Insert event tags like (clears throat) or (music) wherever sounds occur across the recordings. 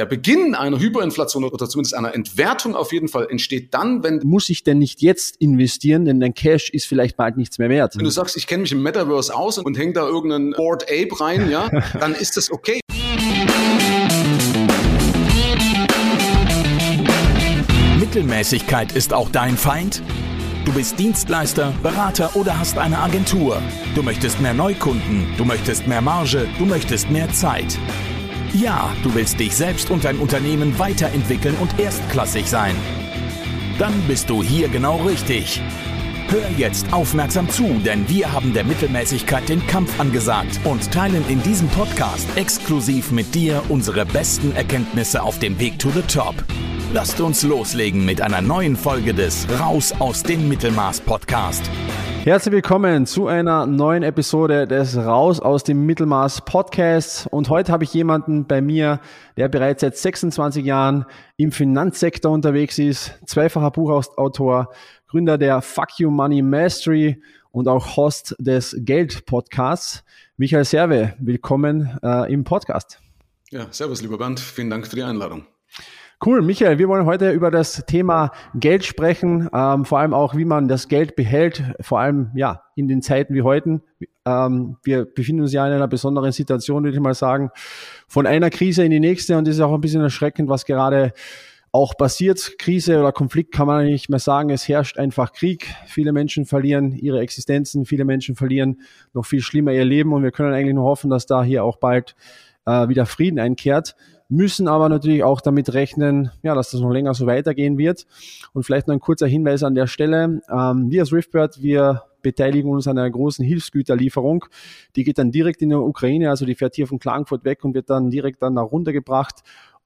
der Beginn einer Hyperinflation oder zumindest einer Entwertung auf jeden Fall entsteht dann, wenn muss ich denn nicht jetzt investieren, denn dein Cash ist vielleicht bald nichts mehr wert. Wenn du sagst, ich kenne mich im Metaverse aus und häng da irgendeinen Board Ape rein, ja, (laughs) dann ist das okay. Mittelmäßigkeit ist auch dein Feind? Du bist Dienstleister, Berater oder hast eine Agentur. Du möchtest mehr Neukunden, du möchtest mehr Marge, du möchtest mehr Zeit. Ja, du willst dich selbst und dein Unternehmen weiterentwickeln und erstklassig sein. Dann bist du hier genau richtig. Hör jetzt aufmerksam zu, denn wir haben der Mittelmäßigkeit den Kampf angesagt und teilen in diesem Podcast exklusiv mit dir unsere besten Erkenntnisse auf dem Weg to the Top. Lasst uns loslegen mit einer neuen Folge des Raus aus dem Mittelmaß Podcast. Herzlich willkommen zu einer neuen Episode des Raus aus dem Mittelmaß Podcasts. Und heute habe ich jemanden bei mir, der bereits seit 26 Jahren im Finanzsektor unterwegs ist, zweifacher Buchautor, Gründer der Fuck You Money Mastery und auch Host des Geld Podcasts. Michael Serve, willkommen äh, im Podcast. Ja, servus, lieber Bernd. Vielen Dank für die Einladung. Cool, Michael, wir wollen heute über das Thema Geld sprechen, ähm, vor allem auch, wie man das Geld behält, vor allem ja in den Zeiten wie heute. Ähm, wir befinden uns ja in einer besonderen Situation, würde ich mal sagen, von einer Krise in die nächste und es ist auch ein bisschen erschreckend, was gerade auch passiert. Krise oder Konflikt kann man nicht mehr sagen. Es herrscht einfach Krieg. Viele Menschen verlieren ihre Existenzen, viele Menschen verlieren noch viel schlimmer ihr Leben und wir können eigentlich nur hoffen, dass da hier auch bald äh, wieder Frieden einkehrt müssen aber natürlich auch damit rechnen, ja, dass das noch länger so weitergehen wird. Und vielleicht noch ein kurzer Hinweis an der Stelle. Ähm, wir als Riftbird, wir beteiligen uns an einer großen Hilfsgüterlieferung. Die geht dann direkt in die Ukraine, also die fährt hier von Klagenfurt weg und wird dann direkt dann da runtergebracht.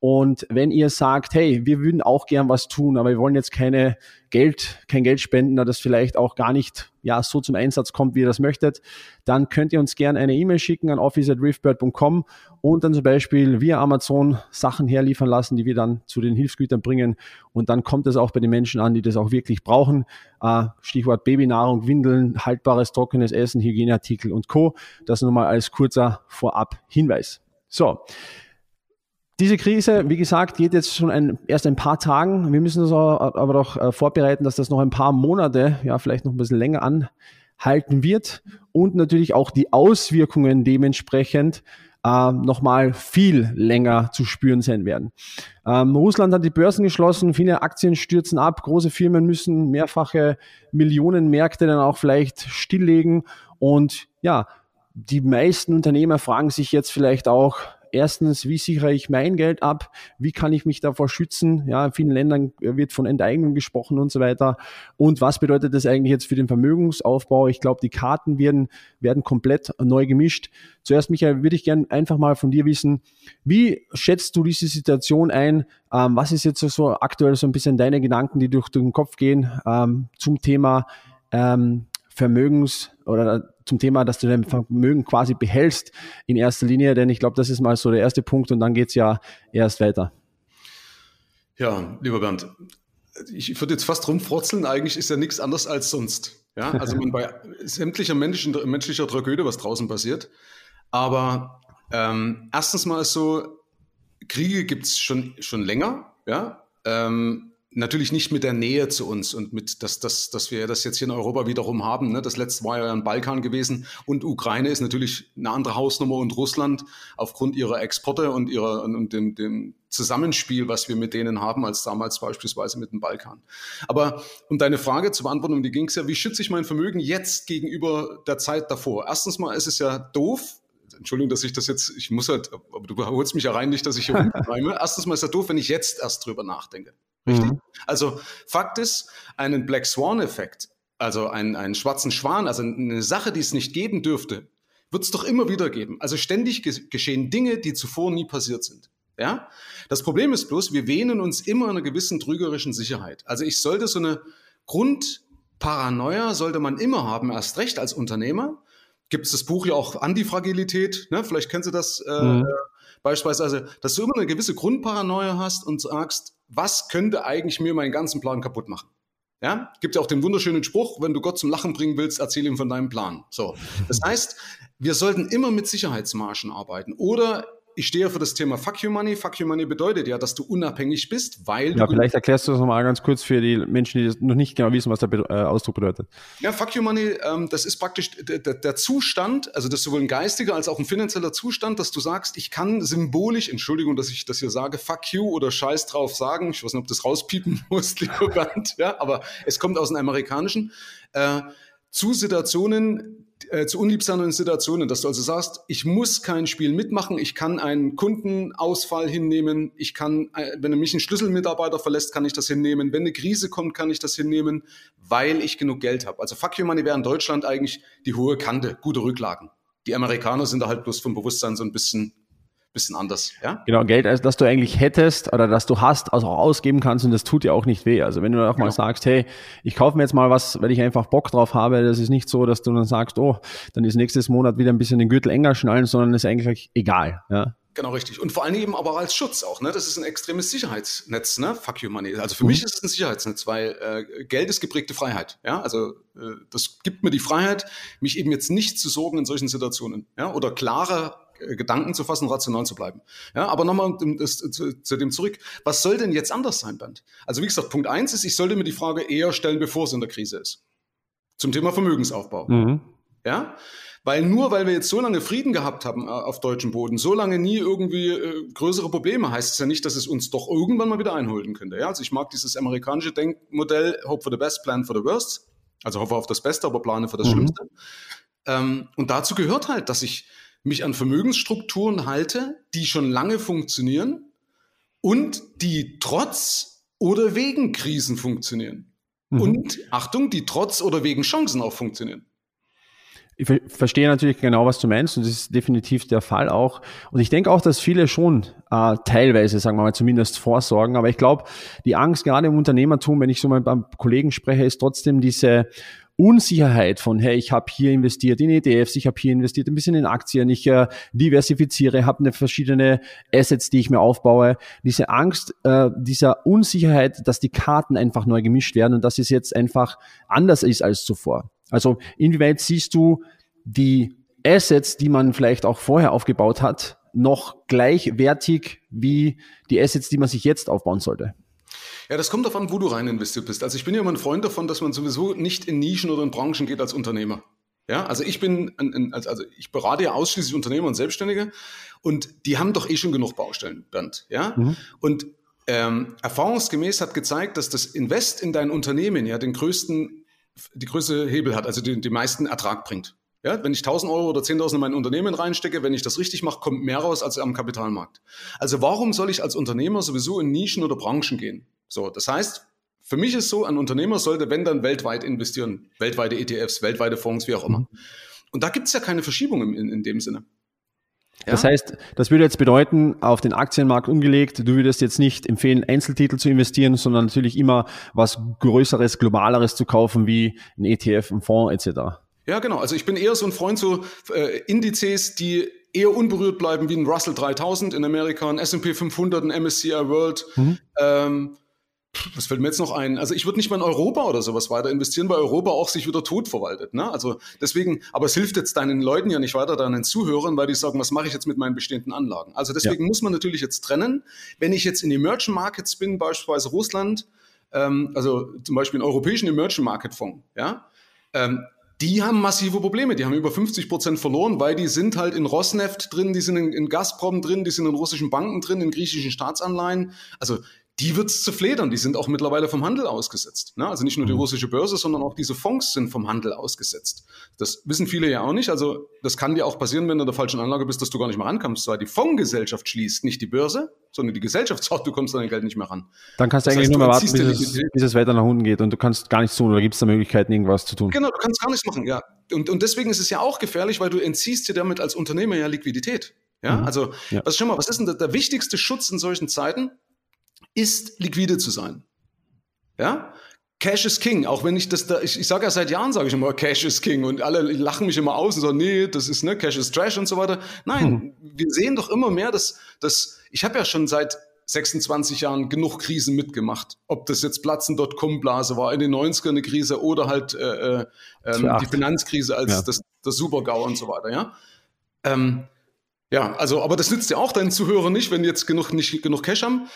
Und wenn ihr sagt, hey, wir würden auch gern was tun, aber wir wollen jetzt keine Geld, kein Geld spenden, da das vielleicht auch gar nicht ja, so zum Einsatz kommt, wie ihr das möchtet, dann könnt ihr uns gerne eine E-Mail schicken an office.riftbird.com und dann zum Beispiel via Amazon Sachen herliefern lassen, die wir dann zu den Hilfsgütern bringen. Und dann kommt es auch bei den Menschen an, die das auch wirklich brauchen. Äh, Stichwort Babynahrung, Windeln, haltbares, trockenes Essen, Hygieneartikel und Co. Das nur mal als kurzer Vorab-Hinweis. So, diese Krise, wie gesagt, geht jetzt schon ein, erst ein paar Tagen. Wir müssen uns aber doch äh, vorbereiten, dass das noch ein paar Monate, ja, vielleicht noch ein bisschen länger anhalten wird und natürlich auch die Auswirkungen dementsprechend äh, nochmal viel länger zu spüren sein werden. Ähm, Russland hat die Börsen geschlossen, viele Aktien stürzen ab, große Firmen müssen mehrfache Millionenmärkte dann auch vielleicht stilllegen und ja, die meisten Unternehmer fragen sich jetzt vielleicht auch, erstens, wie sichere ich mein Geld ab? Wie kann ich mich davor schützen? Ja, in vielen Ländern wird von Enteignung gesprochen und so weiter. Und was bedeutet das eigentlich jetzt für den Vermögensaufbau? Ich glaube, die Karten werden, werden komplett neu gemischt. Zuerst, Michael, würde ich gerne einfach mal von dir wissen, wie schätzt du diese Situation ein? Ähm, was ist jetzt so aktuell so ein bisschen deine Gedanken, die durch den Kopf gehen ähm, zum Thema ähm, Vermögens- oder zum Thema, dass du dein Vermögen quasi behältst in erster Linie, denn ich glaube, das ist mal so der erste Punkt und dann geht's ja erst weiter. Ja, lieber Bernd, ich würde jetzt fast rumfrotzeln, eigentlich ist ja nichts anderes als sonst. Ja, also man (laughs) bei sämtlicher menschlichen, menschlicher Tragödie, was draußen passiert. Aber ähm, erstens mal ist so, Kriege gibt's schon, schon länger, ja. Ähm, Natürlich nicht mit der Nähe zu uns und mit, dass, dass, dass wir das jetzt hier in Europa wiederum haben. Ne? Das letzte war ja ein Balkan gewesen und Ukraine ist natürlich eine andere Hausnummer und Russland aufgrund ihrer Exporte und ihrer und dem, dem Zusammenspiel, was wir mit denen haben, als damals beispielsweise mit dem Balkan. Aber um deine Frage zu beantworten, um die ging es ja, wie schütze ich mein Vermögen jetzt gegenüber der Zeit davor? Erstens mal ist es ja doof, Entschuldigung, dass ich das jetzt, ich muss halt, aber du holst mich ja rein, nicht, dass ich hier (laughs) rumreime. Erstens mal ist es ja doof, wenn ich jetzt erst drüber nachdenke. Richtig? Mhm. Also Fakt ist, einen Black Swan-Effekt, also einen, einen schwarzen Schwan, also eine Sache, die es nicht geben dürfte, wird es doch immer wieder geben. Also ständig geschehen Dinge, die zuvor nie passiert sind. Ja? Das Problem ist bloß, wir wähnen uns immer einer gewissen trügerischen Sicherheit. Also ich sollte so eine Grundparanoia sollte man immer haben, erst recht als Unternehmer. Gibt es das Buch ja auch Antifragilität, ne? vielleicht kennst du das äh, mhm. Beispielsweise, dass du immer eine gewisse Grundparanoia hast und sagst, was könnte eigentlich mir meinen ganzen Plan kaputt machen? Ja, gibt ja auch den wunderschönen Spruch, wenn du Gott zum Lachen bringen willst, erzähl ihm von deinem Plan. So. Das heißt, wir sollten immer mit Sicherheitsmargen arbeiten oder ich stehe für das Thema Fuck You Money. Fuck You Money bedeutet ja, dass du unabhängig bist, weil ja, vielleicht erklärst du das nochmal ganz kurz für die Menschen, die noch nicht genau wissen, was der äh, Ausdruck bedeutet. Ja, Fuck You Money, ähm, das ist praktisch der, der, Zustand, also das ist sowohl ein geistiger als auch ein finanzieller Zustand, dass du sagst, ich kann symbolisch, Entschuldigung, dass ich das hier sage, Fuck You oder Scheiß drauf sagen. Ich weiß nicht, ob das rauspiepen (laughs) muss, lieber Bernd, ja, aber es kommt aus dem Amerikanischen. Äh, zu Situationen, äh, zu unliebsamen Situationen, dass du also sagst, ich muss kein Spiel mitmachen, ich kann einen Kundenausfall hinnehmen, ich kann, äh, wenn mich ein Schlüsselmitarbeiter verlässt, kann ich das hinnehmen, wenn eine Krise kommt, kann ich das hinnehmen, weil ich genug Geld habe. Also Fuck You Money wäre in Deutschland eigentlich die hohe Kante, gute Rücklagen. Die Amerikaner sind da halt bloß vom Bewusstsein so ein bisschen bisschen anders, ja? Genau, Geld, also, das du eigentlich hättest oder das du hast, also auch ausgeben kannst und das tut dir auch nicht weh. Also wenn du auch genau. mal sagst, hey, ich kaufe mir jetzt mal was, weil ich einfach Bock drauf habe, das ist nicht so, dass du dann sagst, oh, dann ist nächstes Monat wieder ein bisschen den Gürtel enger schnallen, sondern ist eigentlich egal, ja? Genau, richtig. Und vor allem eben aber als Schutz auch. Ne? Das ist ein extremes Sicherheitsnetz, ne? Fuck you money. Also für mhm. mich ist es ein Sicherheitsnetz, weil äh, Geld ist geprägte Freiheit. Ja, also äh, das gibt mir die Freiheit, mich eben jetzt nicht zu sorgen in solchen Situationen. Ja, oder klare Gedanken zu fassen, rational zu bleiben. Ja, aber nochmal zu, zu, dem zurück. Was soll denn jetzt anders sein, Bernd? Also wie gesagt, Punkt eins ist, ich sollte mir die Frage eher stellen, bevor es in der Krise ist. Zum Thema Vermögensaufbau. Mhm. Ja, weil nur weil wir jetzt so lange Frieden gehabt haben äh, auf deutschem Boden, so lange nie irgendwie äh, größere Probleme, heißt es ja nicht, dass es uns doch irgendwann mal wieder einholen könnte. Ja, also ich mag dieses amerikanische Denkmodell, hope for the best, plan for the worst. Also hoffe auf das Beste, aber plane für das mhm. Schlimmste. Ähm, und dazu gehört halt, dass ich mich an Vermögensstrukturen halte, die schon lange funktionieren und die trotz oder wegen Krisen funktionieren. Mhm. Und Achtung, die trotz oder wegen Chancen auch funktionieren. Ich verstehe natürlich genau, was du meinst und das ist definitiv der Fall auch. Und ich denke auch, dass viele schon äh, teilweise, sagen wir mal, zumindest vorsorgen. Aber ich glaube, die Angst gerade im Unternehmertum, wenn ich so mal beim Kollegen spreche, ist trotzdem diese Unsicherheit von, hey, ich habe hier investiert in ETFs, ich habe hier investiert ein bisschen in Aktien, ich äh, diversifiziere, habe eine verschiedene Assets, die ich mir aufbaue. Diese Angst, äh, dieser Unsicherheit, dass die Karten einfach neu gemischt werden und dass es jetzt einfach anders ist als zuvor. Also inwieweit siehst du die Assets, die man vielleicht auch vorher aufgebaut hat, noch gleichwertig wie die Assets, die man sich jetzt aufbauen sollte? Ja, das kommt davon, wo du rein investiert bist. Also ich bin ja immer ein Freund davon, dass man sowieso nicht in Nischen oder in Branchen geht als Unternehmer. Ja, also ich bin, ein, ein, also ich berate ja ausschließlich Unternehmer und Selbstständige und die haben doch eh schon genug Baustellen, Bernd. Ja, mhm. und ähm, erfahrungsgemäß hat gezeigt, dass das Invest in dein Unternehmen ja den größten, die größte Hebel hat, also den, den meisten Ertrag bringt. Ja, wenn ich 1000 Euro oder 10.000 in mein Unternehmen reinstecke, wenn ich das richtig mache, kommt mehr raus als am Kapitalmarkt. Also warum soll ich als Unternehmer sowieso in Nischen oder Branchen gehen? So, das heißt, für mich ist so, ein Unternehmer sollte, wenn dann weltweit investieren, weltweite ETFs, weltweite Fonds, wie auch immer. Und da gibt es ja keine Verschiebung in, in dem Sinne. Ja? Das heißt, das würde jetzt bedeuten, auf den Aktienmarkt umgelegt, du würdest jetzt nicht empfehlen, Einzeltitel zu investieren, sondern natürlich immer was Größeres, Globaleres zu kaufen, wie ein ETF, ein Fonds etc. Ja, genau. Also ich bin eher so ein Freund so äh, Indizes, die eher unberührt bleiben wie ein Russell 3000 in Amerika, ein S&P 500, ein MSCI World. Mhm. Ähm, was fällt mir jetzt noch ein? Also ich würde nicht mal in Europa oder sowas weiter investieren, weil Europa auch sich wieder tot verwaltet. Ne? Also deswegen, aber es hilft jetzt deinen Leuten ja nicht weiter, deinen Zuhörern, weil die sagen, was mache ich jetzt mit meinen bestehenden Anlagen? Also deswegen ja. muss man natürlich jetzt trennen. Wenn ich jetzt in Emerging Markets bin, beispielsweise Russland, ähm, also zum Beispiel einen europäischen Emerging Market Fonds, ja, ähm, die haben massive Probleme. Die haben über 50 Prozent verloren, weil die sind halt in Rosneft drin, die sind in, in Gazprom drin, die sind in russischen Banken drin, in griechischen Staatsanleihen. Also die wird es zu fledern. Die sind auch mittlerweile vom Handel ausgesetzt. Ne? Also nicht nur die mhm. russische Börse, sondern auch diese Fonds sind vom Handel ausgesetzt. Das wissen viele ja auch nicht. Also das kann dir auch passieren, wenn du in der falschen Anlage bist, dass du gar nicht mehr rankommst, weil die Fondsgesellschaft schließt, nicht die Börse, sondern die Gesellschaft sagt, du kommst an dein Geld nicht mehr ran. Dann kannst du das eigentlich heißt, nur mehr warten, bis es, bis es, weiter nach unten geht und du kannst gar nichts tun oder gibt es da Möglichkeiten, irgendwas zu tun? Genau, du kannst gar nichts machen, ja. Und, und deswegen ist es ja auch gefährlich, weil du entziehst dir damit als Unternehmer ja Liquidität. Ja, mhm. also, ja. was schon mal, was ist denn der, der wichtigste Schutz in solchen Zeiten? Ist liquide zu sein. Ja? Cash is King, auch wenn ich das da, ich, ich sage ja seit Jahren, sage ich immer, Cash is King und alle lachen mich immer aus und sagen, nee, das ist, ne, Cash is Trash und so weiter. Nein, hm. wir sehen doch immer mehr, dass, dass ich habe ja schon seit 26 Jahren genug Krisen mitgemacht. Ob das jetzt Platzen.com-Blase war, in den 90ern eine Krise oder halt äh, äh, ähm, die Finanzkrise als ja. das, das Super-GAU und so weiter, ja. Ähm, Ja, also, aber das nützt ja auch deinen Zuhörern nicht, wenn jetzt genug, nicht genug Cash haben.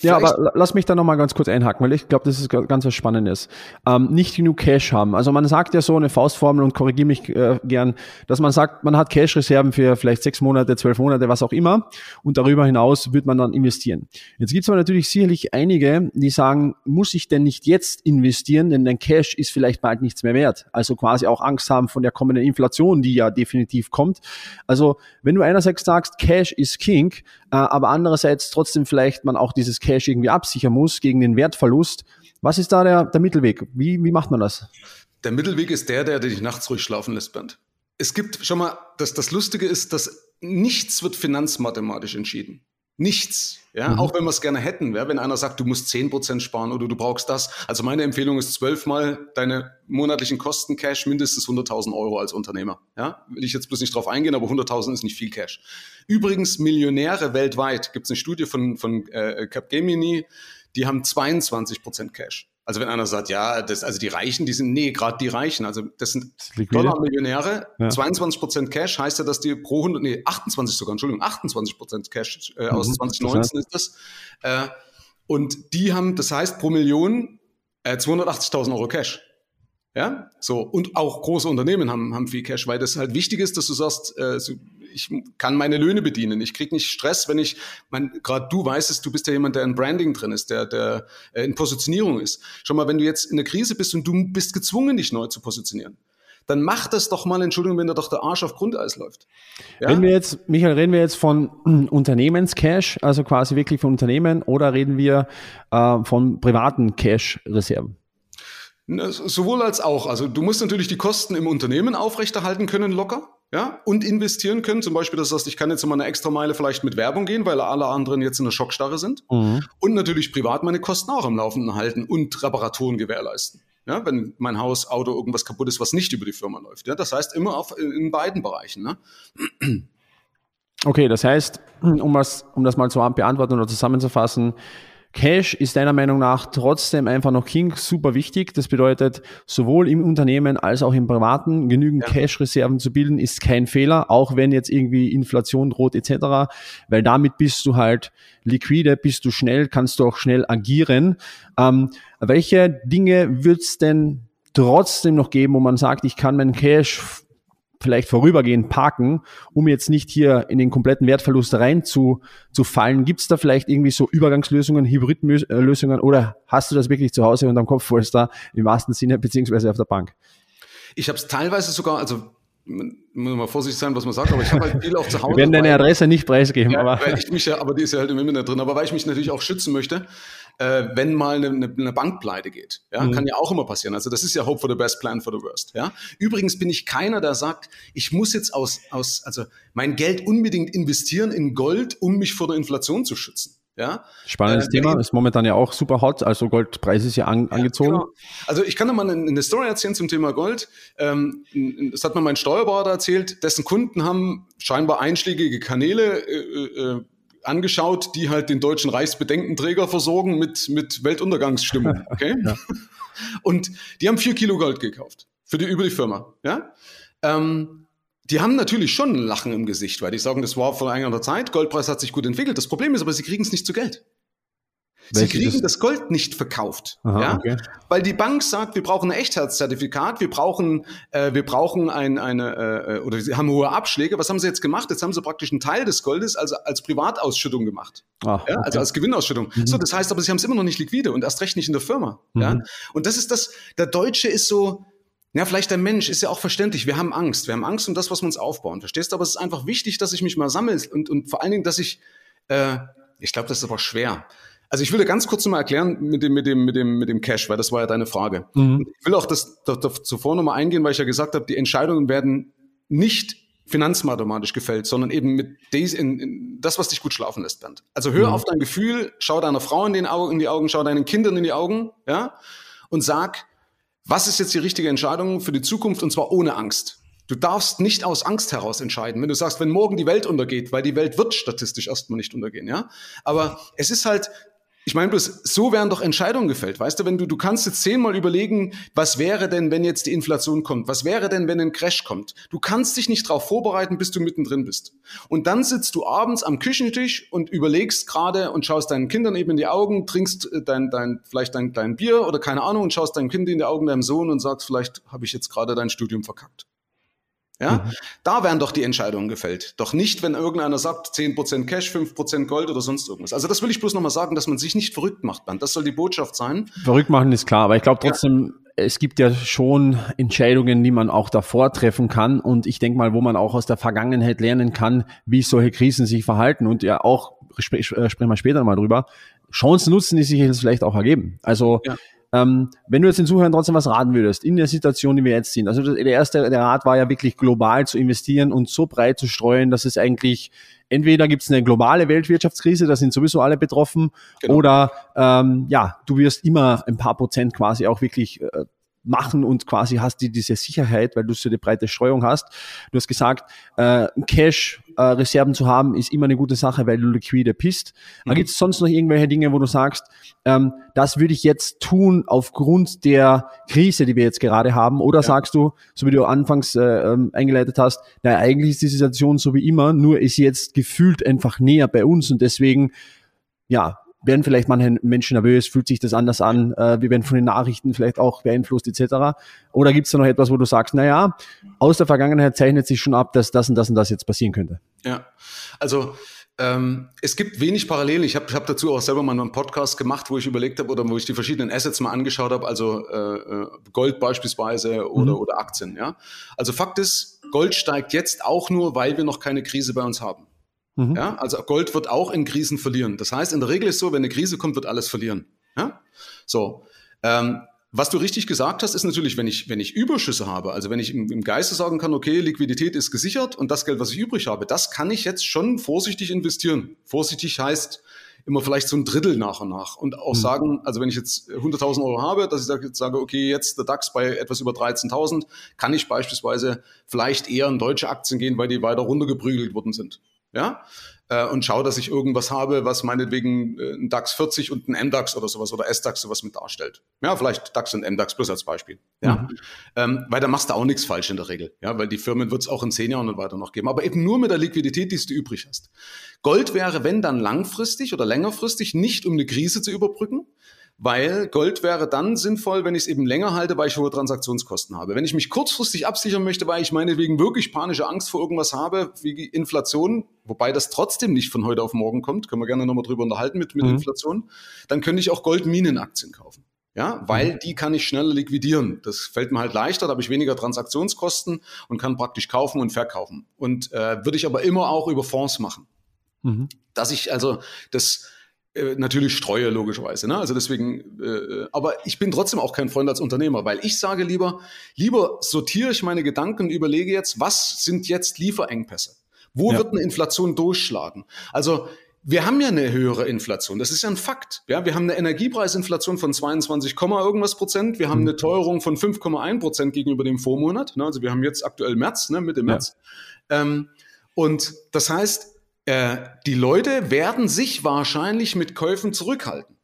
Ja, aber lass mich da nochmal ganz kurz einhaken, weil ich glaube, das ist ganz was Spannendes. Ähm, nicht genug Cash haben. Also man sagt ja so eine Faustformel und korrigiere mich äh, gern, dass man sagt, man hat Cash-Reserven für vielleicht sechs Monate, zwölf Monate, was auch immer und darüber hinaus wird man dann investieren. Jetzt gibt es aber natürlich sicherlich einige, die sagen, muss ich denn nicht jetzt investieren, denn dein Cash ist vielleicht bald nichts mehr wert. Also quasi auch Angst haben von der kommenden Inflation, die ja definitiv kommt. Also wenn du einerseits sagst, Cash ist King, äh, aber andererseits trotzdem vielleicht man auch dieses Cash irgendwie absichern muss gegen den Wertverlust. Was ist da der, der Mittelweg? Wie, wie macht man das? Der Mittelweg ist der, der dich nachts ruhig schlafen lässt, Bernd. Es gibt schon mal, das, das Lustige ist, dass nichts wird finanzmathematisch entschieden. Nichts. Ja, mhm. auch wenn wir es gerne hätten, ja, wenn einer sagt, du musst 10% sparen oder du brauchst das. Also meine Empfehlung ist zwölfmal deine monatlichen Kosten Cash mindestens 100.000 Euro als Unternehmer. Ja, will ich jetzt bloß nicht drauf eingehen, aber 100.000 ist nicht viel Cash. Übrigens Millionäre weltweit gibt es eine Studie von von äh, Capgemini, die haben 22% Cash. Also wenn einer sagt, ja, das, also die Reichen, die sind, nee, gerade die Reichen, also das sind Dollar-Millionäre, ja. 22 Prozent Cash heißt ja, dass die pro 100, nee, 28 sogar, Entschuldigung, 28 Prozent Cash äh, aus mhm, 2019 ist das. Äh, und die haben, das heißt, pro Million äh, 280.000 Euro Cash. Ja, so. Und auch große Unternehmen haben, haben viel Cash, weil das halt wichtig ist, dass du sagst, äh, so, ich kann meine Löhne bedienen. Ich kriege nicht Stress, wenn ich, gerade du weißt es, du bist ja jemand, der in Branding drin ist, der, der äh, in Positionierung ist. Schau mal, wenn du jetzt in der Krise bist und du bist gezwungen, dich neu zu positionieren, dann mach das doch mal, Entschuldigung, wenn da doch der Arsch auf Grundeis läuft. Ja? Reden wir jetzt, Michael, reden wir jetzt von (clears throat) Unternehmenscash, also quasi wirklich von Unternehmen, oder reden wir äh, von privaten Cash-Reserven? Sowohl als auch. Also du musst natürlich die Kosten im Unternehmen aufrechterhalten können, locker ja, und investieren können. Zum Beispiel, das heißt, ich kann jetzt mal eine extra Meile vielleicht mit Werbung gehen, weil alle anderen jetzt in der Schockstarre sind. Mhm. Und natürlich privat meine Kosten auch am Laufenden halten und Reparaturen gewährleisten. Ja, wenn mein Haus, Auto, irgendwas kaputt ist, was nicht über die Firma läuft. Ja, das heißt immer auf, in beiden Bereichen. Ne? Okay, das heißt, um das, um das mal zu beantworten oder zusammenzufassen, Cash ist deiner Meinung nach trotzdem einfach noch King super wichtig. Das bedeutet, sowohl im Unternehmen als auch im Privaten genügend ja. Cash-Reserven zu bilden, ist kein Fehler, auch wenn jetzt irgendwie Inflation droht etc., weil damit bist du halt liquide, bist du schnell, kannst du auch schnell agieren. Ähm, welche Dinge wird es denn trotzdem noch geben, wo man sagt, ich kann mein Cash vielleicht vorübergehend parken, um jetzt nicht hier in den kompletten Wertverlust rein zu, zu fallen? Gibt es da vielleicht irgendwie so Übergangslösungen, Hybridlösungen oder hast du das wirklich zu Hause unterm Kopfpolster im wahrsten Sinne beziehungsweise auf der Bank? Ich habe es teilweise sogar, also muss mal vorsichtig sein, was man sagt, aber ich habe halt viel auch zu Hause. Wir werden deine Adresse nicht preisgeben, ja, aber. Weil ich mich ja, aber die ist ja halt im Internet drin, aber weil ich mich natürlich auch schützen möchte, äh, wenn mal eine, eine Bank pleite geht. Ja, mhm. kann ja auch immer passieren. Also das ist ja Hope for the best, plan for the worst. Ja, übrigens bin ich keiner, der sagt, ich muss jetzt aus, aus, also mein Geld unbedingt investieren in Gold, um mich vor der Inflation zu schützen. Ja? Spannendes äh, Thema, ist momentan ja auch super hot, also Goldpreis ist ja, an, ja angezogen. Genau. Also ich kann da mal eine, eine Story erzählen zum Thema Gold. Ähm, das hat mir mein Steuerberater erzählt, dessen Kunden haben scheinbar einschlägige Kanäle äh, äh, angeschaut, die halt den deutschen Reichsbedenkenträger versorgen mit, mit Weltuntergangsstimmung. (laughs) Okay? ja. Und die haben vier Kilo Gold gekauft für die, über die Firma. Ja? Ähm, die haben natürlich schon ein Lachen im Gesicht, weil die sagen, das war vor einiger Zeit, Goldpreis hat sich gut entwickelt. Das Problem ist aber, sie kriegen es nicht zu Geld. Sie kriegen das Gold nicht verkauft, Aha, ja, okay. weil die Bank sagt, wir brauchen ein Echtheitszertifikat, wir brauchen, äh, wir brauchen ein, eine äh, äh, oder sie haben hohe Abschläge. Was haben sie jetzt gemacht? Jetzt haben sie praktisch einen Teil des Goldes also als Privatausschüttung gemacht, Ach, ja, also als Gewinnausschüttung. Mhm. So, das heißt, aber sie haben es immer noch nicht liquide und erst recht nicht in der Firma, mhm. ja. Und das ist das. Der Deutsche ist so, ja, vielleicht der Mensch ist ja auch verständlich. Wir haben Angst. Wir haben Angst um das, was wir uns aufbauen. Verstehst du? Aber es ist einfach wichtig, dass ich mich mal sammle und, und vor allen Dingen, dass ich, äh, ich glaube, das ist aber schwer. Also ich will dir ganz kurz mal erklären mit dem, mit dem, mit dem, mit dem Cash, weil das war ja deine Frage. Mhm. Ich will auch das, das, das zuvor nochmal eingehen, weil ich ja gesagt habe, die Entscheidungen werden nicht finanzmathematisch gefällt, sondern eben mit des, in, in das, was dich gut schlafen lässt, Bernd. Also hör mhm. auf dein Gefühl, schau deiner Frau in, den Augen, in die Augen, schau deinen Kindern in die Augen, ja, und sag, was ist jetzt die richtige Entscheidung für die Zukunft und zwar ohne Angst. Du darfst nicht aus Angst heraus entscheiden. Wenn du sagst, wenn morgen die Welt untergeht, weil die Welt wird statistisch erstmal nicht untergehen, ja. Aber es ist halt, ich meine bloß, so werden doch Entscheidungen gefällt. Weißt du, wenn du, du kannst jetzt zehnmal überlegen, was wäre denn, wenn jetzt die Inflation kommt? Was wäre denn, wenn ein Crash kommt? Du kannst dich nicht darauf vorbereiten, bis du mittendrin bist. Und dann sitzt du abends am Küchentisch und überlegst gerade und schaust deinen Kindern eben in die Augen, trinkst äh, dein, dein, vielleicht dein, dein Bier oder keine Ahnung und schaust deinem Kind in die Augen, deinem Sohn und sagst, vielleicht habe ich jetzt gerade dein Studium verkackt. Ja, mhm. da werden doch die Entscheidungen gefällt. Doch nicht, wenn irgendeiner sagt, 10% Cash, 5% Gold oder sonst irgendwas. Also das will ich bloß nochmal sagen, dass man sich nicht verrückt macht, man. Das soll die Botschaft sein. Verrückt machen ist klar, aber ich glaube trotzdem, ja. es gibt ja schon Entscheidungen, die man auch davor treffen kann. Und ich denke mal, wo man auch aus der Vergangenheit lernen kann, wie solche Krisen sich verhalten. Und ja auch, sp sprechen wir später mal drüber, Chancen nutzen, die sich jetzt vielleicht auch ergeben. Also ja ähm, wenn du jetzt den Zuhörern trotzdem was raten würdest, in der Situation, die wir jetzt sind, also der erste, der Rat war ja wirklich global zu investieren und so breit zu streuen, dass es eigentlich entweder gibt es eine globale Weltwirtschaftskrise, da sind sowieso alle betroffen, genau. oder ähm, ja, du wirst immer ein paar Prozent quasi auch wirklich äh, machen und quasi hast du diese Sicherheit, weil du so eine breite Streuung hast. Du hast gesagt, äh, Cash, äh, Reserven zu haben, ist immer eine gute Sache, weil du liquide bist. Mhm. Gibt es sonst noch irgendwelche Dinge, wo du sagst, ähm, das würde ich jetzt tun aufgrund der Krise, die wir jetzt gerade haben? Oder ja. sagst du, so wie du anfangs äh, ähm, eingeleitet hast, naja, eigentlich ist die Situation so wie immer, nur ist sie jetzt gefühlt einfach näher bei uns und deswegen, ja, werden vielleicht manche Menschen nervös, fühlt sich das anders an, äh, wir werden von den Nachrichten vielleicht auch beeinflusst etc. Oder gibt es da noch etwas, wo du sagst, naja, aus der Vergangenheit zeichnet sich schon ab, dass das und das und das jetzt passieren könnte? Ja, also ähm, es gibt wenig Parallelen. Ich habe hab dazu auch selber mal einen Podcast gemacht, wo ich überlegt habe oder wo ich die verschiedenen Assets mal angeschaut habe, also äh, äh, Gold beispielsweise oder, mhm. oder Aktien. Ja? Also Fakt ist, Gold steigt jetzt auch nur, weil wir noch keine Krise bei uns haben. Mhm. Ja, also Gold wird auch in Krisen verlieren. Das heißt, in der Regel ist so, wenn eine Krise kommt, wird alles verlieren. Ja? So. Ähm, was du richtig gesagt hast, ist natürlich, wenn ich, wenn ich Überschüsse habe, also wenn ich im, im Geiste sagen kann, okay, Liquidität ist gesichert und das Geld, was ich übrig habe, das kann ich jetzt schon vorsichtig investieren. Vorsichtig heißt immer vielleicht so ein Drittel nach und nach und auch mhm. sagen, also wenn ich jetzt 100.000 Euro habe, dass ich sage, okay, jetzt der DAX bei etwas über 13.000, kann ich beispielsweise vielleicht eher in deutsche Aktien gehen, weil die weiter runtergeprügelt worden sind ja, äh, und schaue, dass ich irgendwas habe, was meinetwegen äh, ein DAX 40 und ein MDAX oder sowas oder SDAX sowas mit darstellt. Ja, vielleicht DAX und MDAX plus als Beispiel. Ja, mhm. ähm, weil da machst du auch nichts falsch in der Regel. Ja, weil die Firmen wird es auch in zehn Jahren und weiter noch geben. Aber eben nur mit der Liquidität, die du übrig hast. Gold wäre, wenn dann langfristig oder längerfristig, nicht um eine Krise zu überbrücken, weil Gold wäre dann sinnvoll, wenn ich es eben länger halte, weil ich hohe Transaktionskosten habe. Wenn ich mich kurzfristig absichern möchte, weil ich meinetwegen wirklich panische Angst vor irgendwas habe, wie Inflation, wobei das trotzdem nicht von heute auf morgen kommt, können wir gerne nochmal drüber unterhalten mit, mit mhm. Inflation, dann könnte ich auch Goldminenaktien kaufen. Ja, weil mhm. die kann ich schneller liquidieren. Das fällt mir halt leichter, da habe ich weniger Transaktionskosten und kann praktisch kaufen und verkaufen. Und äh, würde ich aber immer auch über Fonds machen. Mhm. Dass ich also das äh, natürlich streue, logischerweise. Ne? Also deswegen, äh, aber ich bin trotzdem auch kein Freund als Unternehmer, weil ich sage lieber, lieber sortiere ich meine Gedanken und überlege jetzt, was sind jetzt Lieferengpässe? Wo ja. wird eine Inflation durchschlagen? Also wir haben ja eine höhere Inflation. Das ist ja ein Fakt. Ja, wir haben eine Energiepreisinflation von 22, irgendwas Prozent. Wir haben eine mhm. Teuerung von 5,1 Prozent gegenüber dem Vormonat. Ne? Also wir haben jetzt aktuell März, ne, Mitte März. Ja. Ähm, und das heißt, äh, die Leute werden sich wahrscheinlich mit Käufen zurückhalten.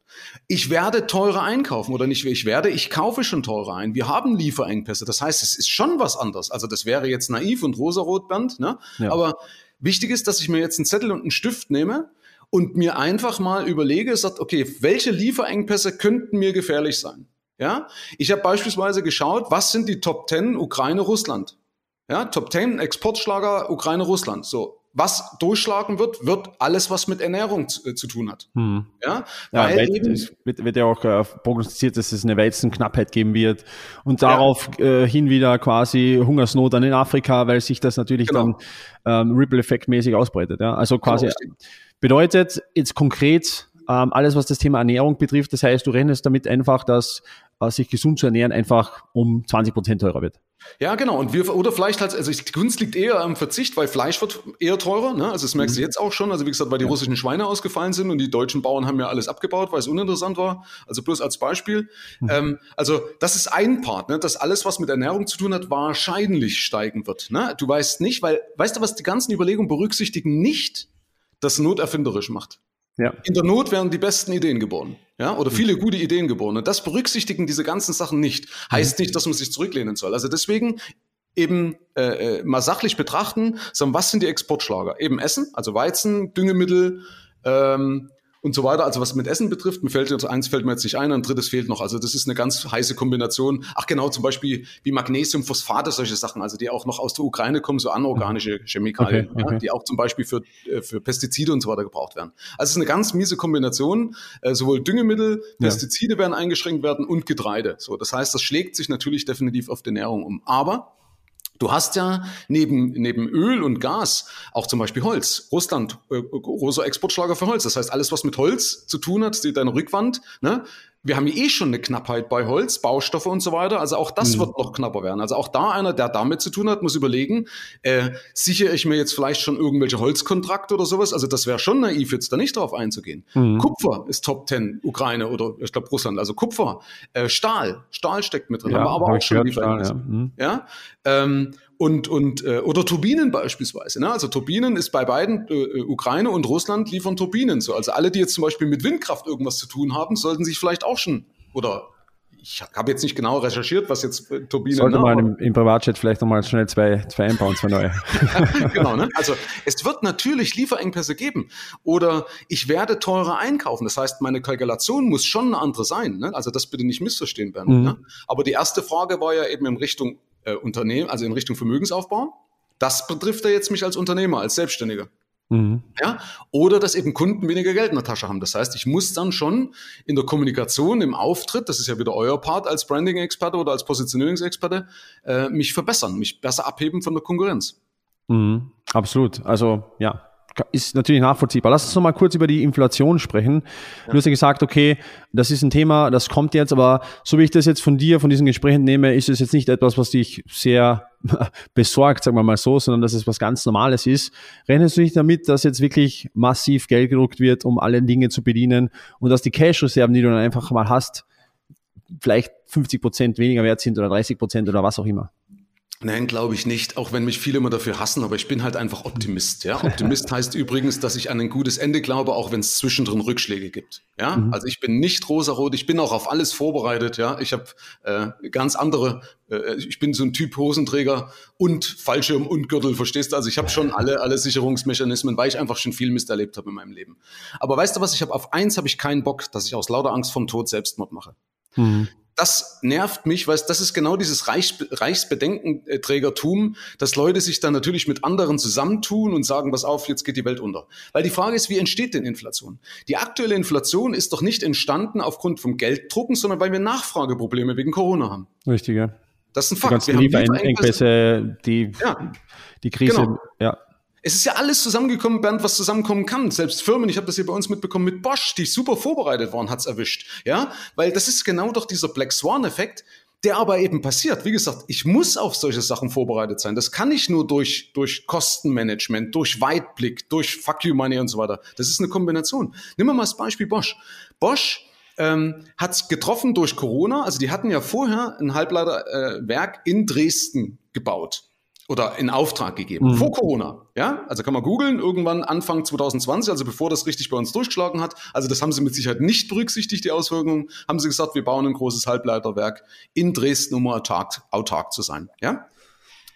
Ich werde teurer einkaufen oder nicht, ich werde, ich kaufe schon teurer ein. Wir haben Lieferengpässe. Das heißt, es ist schon was anderes. Also das wäre jetzt naiv und rosarotband, ne? Ja. Aber wichtig ist, dass ich mir jetzt einen Zettel und einen Stift nehme und mir einfach mal überlege, sagt, okay, welche Lieferengpässe könnten mir gefährlich sein? Ja, ich habe beispielsweise geschaut, was sind die Top 10 Ukraine, Russland? Ja, Top 10 Exportschlager Ukraine, Russland. So, was durchschlagen wird, wird alles, was mit Ernährung zu, äh, zu tun hat. Hm. Ja, ja weil eben, es wird, wird, ja auch äh, prognostiziert, dass es eine Weizenknappheit geben wird und darauf ja. äh, hin wieder quasi Hungersnot dann in Afrika, weil sich das natürlich genau. dann ähm, Ripple-Effekt-mäßig ausbreitet. Ja? Also quasi genau, bedeutet jetzt konkret ähm, alles, was das Thema Ernährung betrifft, das heißt, du rechnest damit einfach, dass äh, sich gesund zu ernähren einfach um 20 Prozent teurer wird. Ja, genau. Und wir, oder vielleicht halt, also die Kunst liegt eher am Verzicht, weil Fleisch wird eher teurer. Ne? Also das merkst du mhm. jetzt auch schon. Also wie gesagt, weil die russischen Schweine ausgefallen sind und die deutschen Bauern haben ja alles abgebaut, weil es uninteressant war. Also bloß als Beispiel. Mhm. Ähm, also das ist ein Part, ne? dass alles, was mit Ernährung zu tun hat, wahrscheinlich steigen wird. Ne? Du weißt nicht, weil, weißt du, was die ganzen Überlegungen berücksichtigen? Nicht, dass Not erfinderisch macht. Ja. In der Not werden die besten Ideen geboren. Ja, oder viele gute Ideen geboren. Und das berücksichtigen diese ganzen Sachen nicht. Heißt nicht, dass man sich zurücklehnen soll. Also deswegen eben äh, äh, mal sachlich betrachten, sagen, was sind die Exportschlager? Eben Essen, also Weizen, Düngemittel, ähm, und so weiter. Also was mit Essen betrifft, mir fällt jetzt eins fällt mir jetzt nicht ein, ein drittes fehlt noch. Also das ist eine ganz heiße Kombination. Ach genau, zum Beispiel wie Magnesium, Phosphate, solche Sachen, also die auch noch aus der Ukraine kommen, so anorganische Chemikalien, okay, okay. Ja, die auch zum Beispiel für, äh, für Pestizide und so weiter gebraucht werden. Also es ist eine ganz miese Kombination. Äh, sowohl Düngemittel, Pestizide ja. werden eingeschränkt werden und Getreide. So, das heißt, das schlägt sich natürlich definitiv auf die Ernährung um. Aber Du hast ja neben, neben Öl und Gas auch zum Beispiel Holz. Russland, äh, großer Exportschlager für Holz. Das heißt, alles, was mit Holz zu tun hat, deine Rückwand, ne, wir haben eh schon eine Knappheit bei Holz, Baustoffe und so weiter. Also auch das mhm. wird noch knapper werden. Also auch da einer, der damit zu tun hat, muss überlegen, äh, sichere ich mir jetzt vielleicht schon irgendwelche Holzkontrakte oder sowas? Also das wäre schon naiv, jetzt da nicht drauf einzugehen. Mhm. Kupfer ist Top 10 Ukraine oder ich glaube Russland. Also Kupfer, äh, Stahl, Stahl steckt mit drin. Ja, haben wir aber auch schon Stahl, ja. Mhm. ja? Ähm, und, und äh, oder Turbinen beispielsweise. Ne? Also Turbinen ist bei beiden, äh, Ukraine und Russland liefern Turbinen so. Also alle, die jetzt zum Beispiel mit Windkraft irgendwas zu tun haben, sollten sich vielleicht auch schon oder ich habe jetzt nicht genau recherchiert, was jetzt äh, Turbinen. Sollte man im, im Privatchat vielleicht nochmal schnell zwei, zwei einbauen, zwei neue. (laughs) genau, ne? Also es wird natürlich Lieferengpässe geben. Oder ich werde teurer einkaufen. Das heißt, meine Kalkulation muss schon eine andere sein. Ne? Also das bitte nicht missverstehen, Bernd. Mhm. Ne? Aber die erste Frage war ja eben in Richtung äh, Unternehmen, also in Richtung Vermögensaufbau. Das betrifft ja jetzt mich als Unternehmer, als Selbstständiger. Mhm. Ja? Oder dass eben Kunden weniger Geld in der Tasche haben. Das heißt, ich muss dann schon in der Kommunikation, im Auftritt, das ist ja wieder euer Part als Branding-Experte oder als Positionierungsexperte, äh, mich verbessern, mich besser abheben von der Konkurrenz. Mhm. Absolut. Also ja, ist natürlich nachvollziehbar. Lass uns noch mal kurz über die Inflation sprechen. Ja. Du hast ja gesagt, okay, das ist ein Thema, das kommt jetzt, aber so wie ich das jetzt von dir, von diesen Gesprächen nehme, ist es jetzt nicht etwas, was dich sehr (laughs) besorgt, sagen wir mal so, sondern dass es was ganz Normales ist. Rechnest du nicht damit, dass jetzt wirklich massiv Geld gedruckt wird, um alle Dinge zu bedienen und dass die Cash-Reserven, die du dann einfach mal hast, vielleicht 50 Prozent weniger wert sind oder 30 Prozent oder was auch immer? Nein, glaube ich nicht, auch wenn mich viele immer dafür hassen, aber ich bin halt einfach Optimist. Ja? Optimist heißt übrigens, dass ich an ein gutes Ende glaube, auch wenn es zwischendrin Rückschläge gibt. Ja? Mhm. Also ich bin nicht rosarot, ich bin auch auf alles vorbereitet. Ja? Ich habe äh, ganz andere, äh, ich bin so ein Typ Hosenträger und Fallschirm und Gürtel, verstehst du? Also ich habe schon alle, alle Sicherungsmechanismen, weil ich einfach schon viel Mist erlebt habe in meinem Leben. Aber weißt du was, ich habe auf eins habe ich keinen Bock, dass ich aus lauter Angst vom Tod Selbstmord mache. Mhm das nervt mich, weil das ist genau dieses Reichs Reichsbedenkenträgertum, dass Leute sich dann natürlich mit anderen zusammentun und sagen, pass auf, jetzt geht die Welt unter. Weil die Frage ist, wie entsteht denn Inflation? Die aktuelle Inflation ist doch nicht entstanden aufgrund vom Gelddrucken, sondern weil wir Nachfrageprobleme wegen Corona haben. Richtig, ja. Das ist ein Fakt. Die ganzen Lieferengpässe, die, ja, die Krise, genau. ja. Es ist ja alles zusammengekommen, Bernd, was zusammenkommen kann. Selbst Firmen, ich habe das hier bei uns mitbekommen mit Bosch, die super vorbereitet waren, hat's erwischt. Ja, weil das ist genau doch dieser Black Swan-Effekt, der aber eben passiert. Wie gesagt, ich muss auf solche Sachen vorbereitet sein. Das kann ich nur durch, durch Kostenmanagement, durch Weitblick, durch Fuck you Money und so weiter. Das ist eine Kombination. Nimm mal das Beispiel Bosch. Bosch ähm, hat getroffen durch Corona. Also die hatten ja vorher ein Halbleiterwerk äh, in Dresden gebaut oder in Auftrag gegeben, mhm. vor Corona. Ja, also kann man googeln, irgendwann Anfang 2020, also bevor das richtig bei uns durchgeschlagen hat. Also das haben sie mit Sicherheit nicht berücksichtigt, die Auswirkungen. Haben sie gesagt, wir bauen ein großes Halbleiterwerk in Dresden, um autark, autark zu sein. Ja,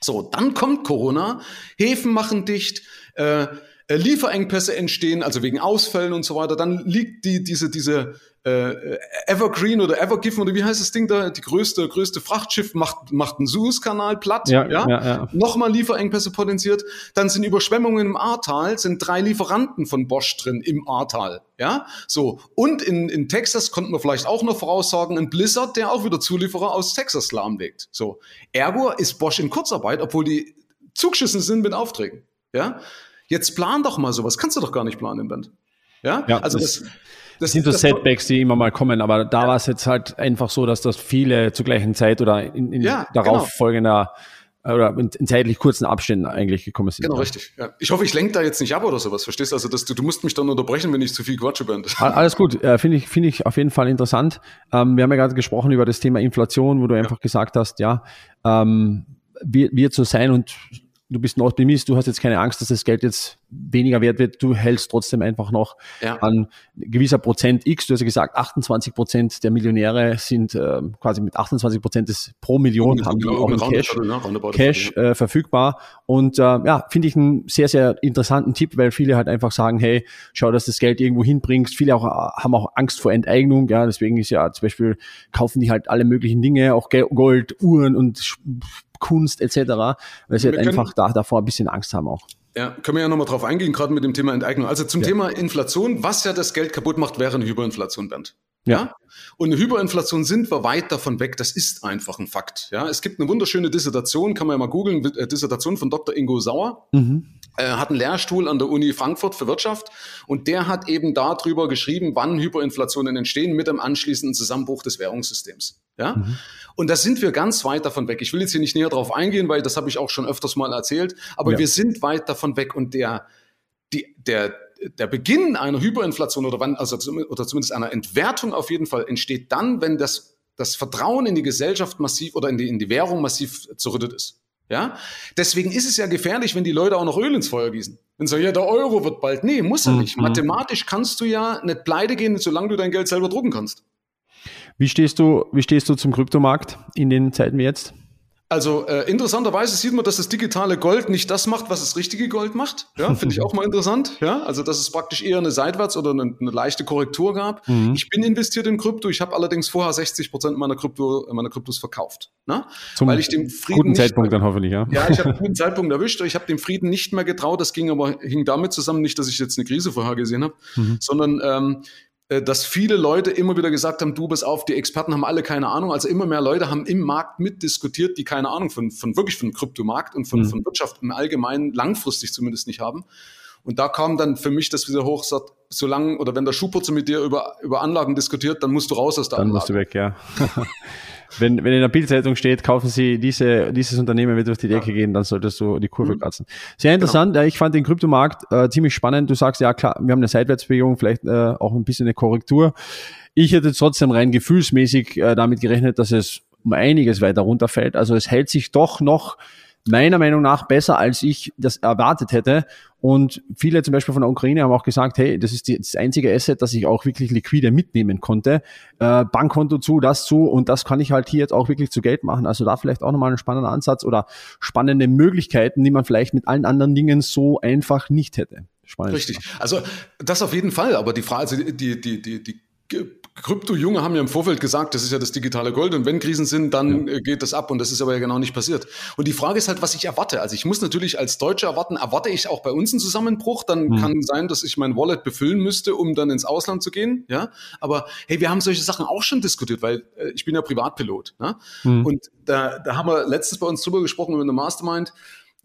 so, dann kommt Corona, Häfen machen dicht, äh, Lieferengpässe entstehen, also wegen Ausfällen und so weiter. Dann liegt die, diese, diese äh, Evergreen oder Evergiven oder wie heißt das Ding da? Die größte, größte Frachtschiff macht, macht einen Suezkanal platt. Ja, ja? ja, ja. Nochmal Lieferengpässe potenziert. Dann sind Überschwemmungen im Ahrtal, sind drei Lieferanten von Bosch drin im Ahrtal. Ja, so. Und in, in Texas konnten wir vielleicht auch noch voraussagen, ein Blizzard, der auch wieder Zulieferer aus Texas lahmlegt. So. Ergo ist Bosch in Kurzarbeit, obwohl die zugeschissen sind mit Aufträgen. Ja. Jetzt plan doch mal sowas. Kannst du doch gar nicht planen im Band. Ja, ja also das, das das sind so Setbacks, die immer mal kommen, aber da ja. war es jetzt halt einfach so, dass das viele zur gleichen Zeit oder in, in ja, darauf genau. folgender oder in, in, zeitlich kurzen Abständen eigentlich gekommen sind. Genau, ja. richtig. Ja. Ich hoffe, ich lenke da jetzt nicht ab oder sowas, verstehst du? Also dass du, du musst mich dann unterbrechen, wenn ich zu viel quatsche bin. Alles gut, äh, finde ich, finde ich auf jeden Fall interessant. Ähm, wir haben ja gerade gesprochen über das Thema Inflation, wo du einfach gesagt hast, ja, ähm, wird, wird so sein und du bist ein Optimist, du hast jetzt keine Angst, dass das Geld jetzt weniger wert wird, du hältst trotzdem einfach noch ja. an gewisser Prozent X. Du hast ja gesagt, 28 Prozent der Millionäre sind äh, quasi mit 28 Prozent des pro Million haben die auch in Cash? Cash äh, verfügbar. Und äh, ja, finde ich einen sehr, sehr interessanten Tipp, weil viele halt einfach sagen, hey, schau, dass das Geld irgendwo hinbringst. Viele auch äh, haben auch Angst vor Enteignung. Ja, deswegen ist ja zum Beispiel kaufen die halt alle möglichen Dinge, auch Gold, Uhren und Kunst etc., weil sie halt einfach da, davor ein bisschen Angst haben auch. Ja, können wir ja nochmal drauf eingehen, gerade mit dem Thema Enteignung. Also zum ja. Thema Inflation, was ja das Geld kaputt macht, wäre eine Hyperinflation, Bernd. Ja. ja. Und eine Hyperinflation sind wir weit davon weg. Das ist einfach ein Fakt. Ja. Es gibt eine wunderschöne Dissertation, kann man ja mal googeln, äh, Dissertation von Dr. Ingo Sauer. Mhm. Er hat einen Lehrstuhl an der Uni Frankfurt für Wirtschaft und der hat eben darüber geschrieben, wann Hyperinflationen entstehen mit dem anschließenden Zusammenbruch des Währungssystems. Ja. Mhm. Und da sind wir ganz weit davon weg. Ich will jetzt hier nicht näher drauf eingehen, weil das habe ich auch schon öfters mal erzählt, aber ja. wir sind weit davon weg und der, die, der, der Beginn einer Hyperinflation oder wann, also oder zumindest einer Entwertung auf jeden Fall entsteht dann, wenn das, das Vertrauen in die Gesellschaft massiv oder in die, in die Währung massiv zerrüttet ist. Ja, deswegen ist es ja gefährlich, wenn die Leute auch noch Öl ins Feuer gießen. Wenn sagen, ja, der Euro wird bald. Nee, muss er nicht. Mhm. Mathematisch kannst du ja nicht pleite gehen, solange du dein Geld selber drucken kannst. Wie stehst du, wie stehst du zum Kryptomarkt in den Zeiten wie jetzt? Also äh, interessanterweise sieht man, dass das digitale Gold nicht das macht, was das richtige Gold macht. Ja, (laughs) finde ich auch mal interessant. Ja, also dass es praktisch eher eine Seitwärts- oder eine, eine leichte Korrektur gab. Mhm. Ich bin investiert in Krypto. Ich habe allerdings vorher 60 Prozent meiner Krypto, meiner Kryptos verkauft. Ne? Zum Weil ich dem Frieden guten Zeitpunkt mehr, dann hoffentlich, ja. Ja, ich habe einen (laughs) guten Zeitpunkt erwischt. Ich habe dem Frieden nicht mehr getraut. Das ging aber hing damit zusammen, nicht, dass ich jetzt eine Krise vorher gesehen habe, mhm. sondern ähm, äh, dass viele Leute immer wieder gesagt haben, du bist auf, die Experten haben alle keine Ahnung. Also immer mehr Leute haben im Markt mitdiskutiert, die keine Ahnung von, von wirklich von Kryptomarkt und von, mhm. von Wirtschaft im Allgemeinen langfristig zumindest nicht haben. Und da kam dann für mich das wieder hoch, sagt, solange oder wenn der Schuhputzer mit dir über, über Anlagen diskutiert, dann musst du raus aus der dann Anlage. Dann musst du weg, ja. (laughs) wenn, wenn in der Bildzeitung steht, kaufen Sie diese, dieses Unternehmen wird durch die Decke ja. gehen, dann solltest du die Kurve mhm. kratzen. Sehr interessant. Genau. Ich fand den Kryptomarkt äh, ziemlich spannend. Du sagst, ja klar, wir haben eine Seitwärtsbewegung, vielleicht äh, auch ein bisschen eine Korrektur. Ich hätte trotzdem rein gefühlsmäßig äh, damit gerechnet, dass es um einiges weiter runterfällt. Also es hält sich doch noch meiner Meinung nach besser, als ich das erwartet hätte. Und viele zum Beispiel von der Ukraine haben auch gesagt, hey, das ist die, das einzige Asset, das ich auch wirklich liquide mitnehmen konnte. Äh, Bankkonto zu, das zu und das kann ich halt hier jetzt auch wirklich zu Geld machen. Also da vielleicht auch nochmal ein spannender Ansatz oder spannende Möglichkeiten, die man vielleicht mit allen anderen Dingen so einfach nicht hätte. Spannend. Richtig. Also das auf jeden Fall. Aber die Frage, also die, die, die, die Krypto-Junge haben ja im Vorfeld gesagt, das ist ja das digitale Gold und wenn Krisen sind, dann ja. Äh, geht das ab und das ist aber ja genau nicht passiert. Und die Frage ist halt, was ich erwarte. Also ich muss natürlich als Deutscher erwarten, erwarte ich auch bei uns einen Zusammenbruch, dann mhm. kann sein, dass ich mein Wallet befüllen müsste, um dann ins Ausland zu gehen. Ja, aber hey, wir haben solche Sachen auch schon diskutiert, weil äh, ich bin ja Privatpilot. Ne? Mhm. Und da, da haben wir letztens bei uns drüber gesprochen über eine Mastermind äh,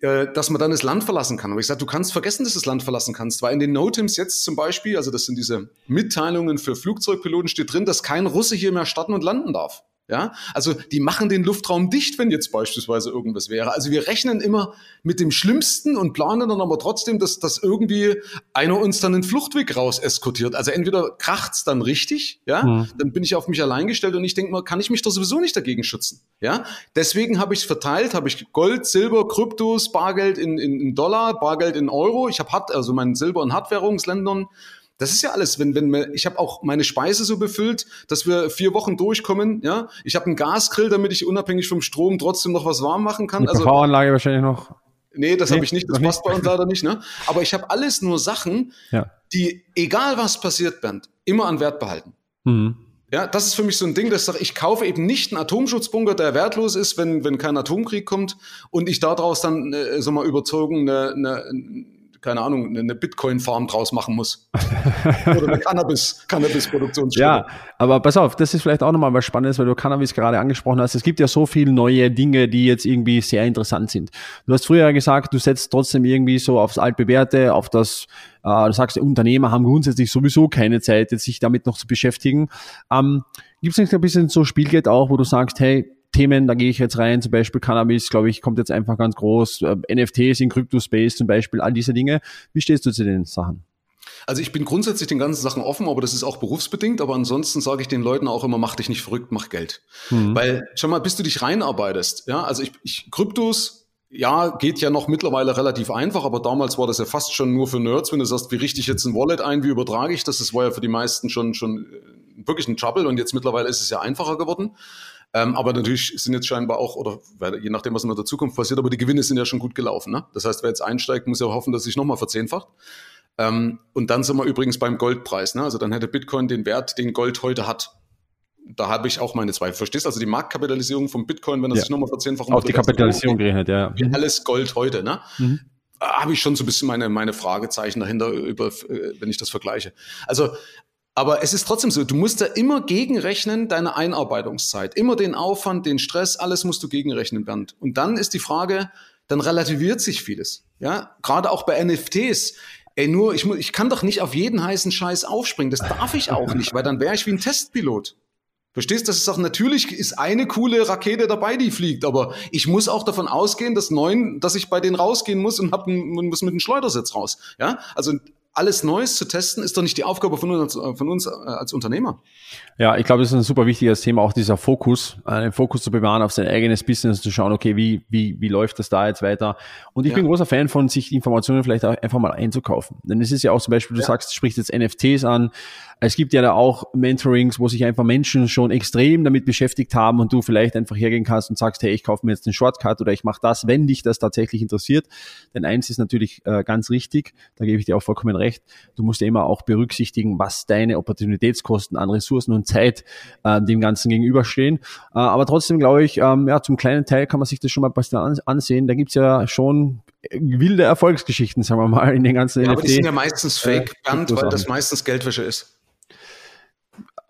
dass man dann das Land verlassen kann. Aber ich sage, du kannst vergessen, dass du das Land verlassen kannst, weil in den Notims jetzt zum Beispiel, also das sind diese Mitteilungen für Flugzeugpiloten, steht drin, dass kein Russe hier mehr starten und landen darf. Ja, also die machen den Luftraum dicht, wenn jetzt beispielsweise irgendwas wäre. Also wir rechnen immer mit dem Schlimmsten und planen dann aber trotzdem, dass, dass irgendwie einer uns dann den Fluchtweg raus eskortiert. Also entweder kracht's dann richtig, ja, mhm. dann bin ich auf mich allein gestellt und ich denke mal, kann ich mich doch sowieso nicht dagegen schützen. Ja, deswegen habe ich verteilt, habe ich Gold, Silber, Kryptos, Bargeld in, in, in Dollar, Bargeld in Euro. Ich habe also meinen Silber- und Hartwährungsländern das ist ja alles, wenn, wenn wir, ich habe auch meine Speise so befüllt, dass wir vier Wochen durchkommen, ja. Ich habe einen Gasgrill, damit ich unabhängig vom Strom trotzdem noch was warm machen kann. Eine also PV-Anlage wahrscheinlich noch. Nee, das nee, habe ich nicht, das passt bei uns leider nicht, ne? Aber ich habe alles nur Sachen, ja. die, egal was passiert, Bernd, immer an Wert behalten. Mhm. Ja, das ist für mich so ein Ding, dass ich sage, ich kaufe eben nicht einen Atomschutzbunker, der wertlos ist, wenn, wenn kein Atomkrieg kommt und ich daraus dann, äh, so mal überzogen, eine, eine, keine Ahnung, eine Bitcoin-Farm draus machen muss. (laughs) Oder eine Cannabis, Cannabis-Produktionsstelle. Ja, aber pass auf, das ist vielleicht auch nochmal was Spannendes, weil du Cannabis gerade angesprochen hast. Es gibt ja so viele neue Dinge, die jetzt irgendwie sehr interessant sind. Du hast früher gesagt, du setzt trotzdem irgendwie so aufs altbewährte, auf das, äh, du sagst, Unternehmer haben grundsätzlich sowieso keine Zeit, jetzt sich damit noch zu beschäftigen. Ähm, Gibt es nicht ein bisschen so Spielgeld auch, wo du sagst, hey, Themen, da gehe ich jetzt rein, zum Beispiel Cannabis, glaube ich, kommt jetzt einfach ganz groß, äh, NFTs in Crypto-Space zum Beispiel, all diese Dinge. Wie stehst du zu den Sachen? Also ich bin grundsätzlich den ganzen Sachen offen, aber das ist auch berufsbedingt. Aber ansonsten sage ich den Leuten auch immer, mach dich nicht verrückt, mach Geld. Mhm. Weil, schau mal, bis du dich reinarbeitest, ja, also ich, ich Kryptos, ja, geht ja noch mittlerweile relativ einfach, aber damals war das ja fast schon nur für Nerds, wenn du sagst, wie richte ich jetzt ein Wallet ein, wie übertrage ich das? Das war ja für die meisten schon, schon äh, wirklich ein Trouble und jetzt mittlerweile ist es ja einfacher geworden. Ähm, aber natürlich sind jetzt scheinbar auch, oder je nachdem, was in der Zukunft passiert, aber die Gewinne sind ja schon gut gelaufen. Ne? Das heißt, wer jetzt einsteigt, muss ja hoffen, dass sich nochmal verzehnfacht. Ähm, und dann sind wir übrigens beim Goldpreis. Ne? Also dann hätte Bitcoin den Wert, den Gold heute hat da habe ich auch meine Zweifel. Verstehst also die Marktkapitalisierung von Bitcoin, wenn das ja. sich nochmal verzehnfacht Auf die Kapitalisierung gerechnet, ja. Wie alles Gold heute, ne? Mhm. Habe ich schon so ein bisschen meine, meine Fragezeichen dahinter, über, äh, wenn ich das vergleiche. Also, aber es ist trotzdem so, du musst da immer gegenrechnen, deine Einarbeitungszeit. Immer den Aufwand, den Stress, alles musst du gegenrechnen, Bernd. Und dann ist die Frage, dann relativiert sich vieles. Ja, gerade auch bei NFTs. Ey, nur, ich, ich kann doch nicht auf jeden heißen Scheiß aufspringen. Das darf ich auch nicht, weil dann wäre ich wie ein Testpilot. Verstehst? du, Das ist auch natürlich ist eine coole Rakete dabei, die fliegt, aber ich muss auch davon ausgehen, dass neun, dass ich bei denen rausgehen muss und hab, muss mit einem Schleudersitz raus. Ja, also alles Neues zu testen, ist doch nicht die Aufgabe von uns, von uns äh, als Unternehmer. Ja, ich glaube, das ist ein super wichtiges Thema, auch dieser Fokus, einen Fokus zu bewahren auf sein eigenes Business, zu schauen, okay, wie, wie, wie läuft das da jetzt weiter? Und ich ja. bin großer Fan von, sich Informationen vielleicht auch einfach mal einzukaufen. Denn es ist ja auch zum Beispiel, du ja. sagst, sprichst jetzt NFTs an, es gibt ja da auch Mentorings, wo sich einfach Menschen schon extrem damit beschäftigt haben und du vielleicht einfach hergehen kannst und sagst, hey, ich kaufe mir jetzt einen Shortcut oder ich mache das, wenn dich das tatsächlich interessiert. Denn eins ist natürlich äh, ganz richtig, da gebe ich dir auch vollkommen recht, du musst ja immer auch berücksichtigen, was deine Opportunitätskosten an Ressourcen und Zeit äh, dem Ganzen gegenüberstehen. Äh, aber trotzdem glaube ich, ähm, ja, zum kleinen Teil kann man sich das schon mal ein bisschen ansehen. Da gibt's ja schon wilde Erfolgsgeschichten, sagen wir mal, in den ganzen ja, NFT. Aber die sind ja meistens fake, äh, Bernd, weil das meistens Geldwäsche ist.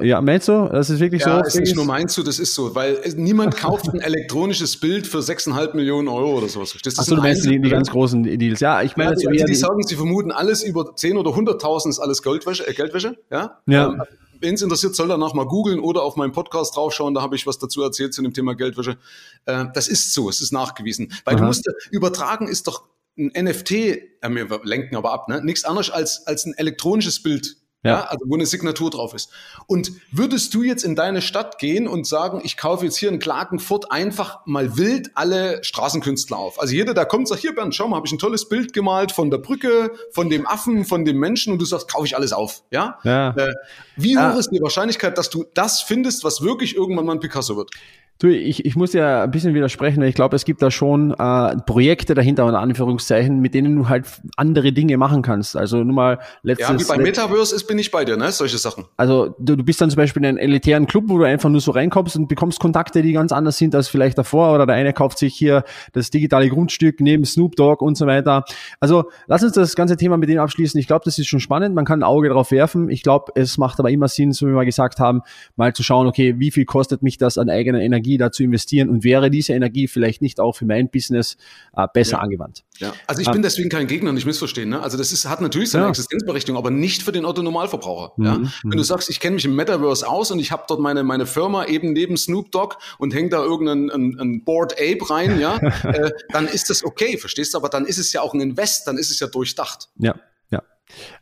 Ja, meinst du? Das ist wirklich ja, so? Ist nicht nur meinst du, das ist so, weil niemand kauft ein (laughs) elektronisches Bild für 6,5 Millionen Euro oder sowas. Das Achso, du meinst die, die, ganz großen Deals. Ja, ich meine, ja, die, die, die, sagen, sie vermuten alles über 10 oder 100.000 ist alles Geldwäsche, äh, Geldwäsche, ja? Ja. Ähm, Wen es interessiert, soll danach mal googeln oder auf meinem Podcast draufschauen, da habe ich was dazu erzählt zu dem Thema Geldwäsche. Äh, das ist so, es ist nachgewiesen. Weil Aha. du musst, übertragen ist doch ein NFT, äh, wir lenken aber ab, ne? nichts anderes als, als ein elektronisches Bild. Ja. ja. also wo eine Signatur drauf ist. Und würdest du jetzt in deine Stadt gehen und sagen, ich kaufe jetzt hier in Klagenfurt einfach mal wild alle Straßenkünstler auf? Also jeder, der kommt, sagt, hier Bernd, schau mal, habe ich ein tolles Bild gemalt von der Brücke, von dem Affen, von dem Menschen und du sagst, kaufe ich alles auf. Ja. ja. Äh, wie hoch ist die Wahrscheinlichkeit, dass du das findest, was wirklich irgendwann mal ein Picasso wird? Du, ich, ich muss ja ein bisschen widersprechen, weil ich glaube, es gibt da schon äh, Projekte dahinter, in Anführungszeichen, mit denen du halt andere Dinge machen kannst. Also nur mal letztes... Ja, wie bei Metaverse ist, bin ich bei dir, ne? Solche Sachen. Also du, du bist dann zum Beispiel in einem elitären Club, wo du einfach nur so reinkommst und bekommst Kontakte, die ganz anders sind als vielleicht davor. Oder der eine kauft sich hier das digitale Grundstück neben Snoop Dogg und so weiter. Also lass uns das ganze Thema mit dem abschließen. Ich glaube, das ist schon spannend. Man kann ein Auge drauf werfen. Ich glaube, es macht aber immer Sinn, so wie wir gesagt haben, mal zu schauen, okay, wie viel kostet mich das an eigener Energie Energie da zu investieren und wäre diese Energie vielleicht nicht auch für mein Business äh, besser ja. angewandt. Ja, also ich bin ähm, deswegen kein Gegner, nicht missverstehen. Ne? Also das ist, hat natürlich seine ja. Existenzberechtigung, aber nicht für den Otto-Normalverbraucher. Mhm. Ja? Wenn du mhm. sagst, ich kenne mich im Metaverse aus und ich habe dort meine, meine Firma eben neben Snoop Dogg und hänge da irgendein ein, ein Board Ape rein, ja, (laughs) äh, dann ist das okay, verstehst du? Aber dann ist es ja auch ein Invest, dann ist es ja durchdacht. Ja,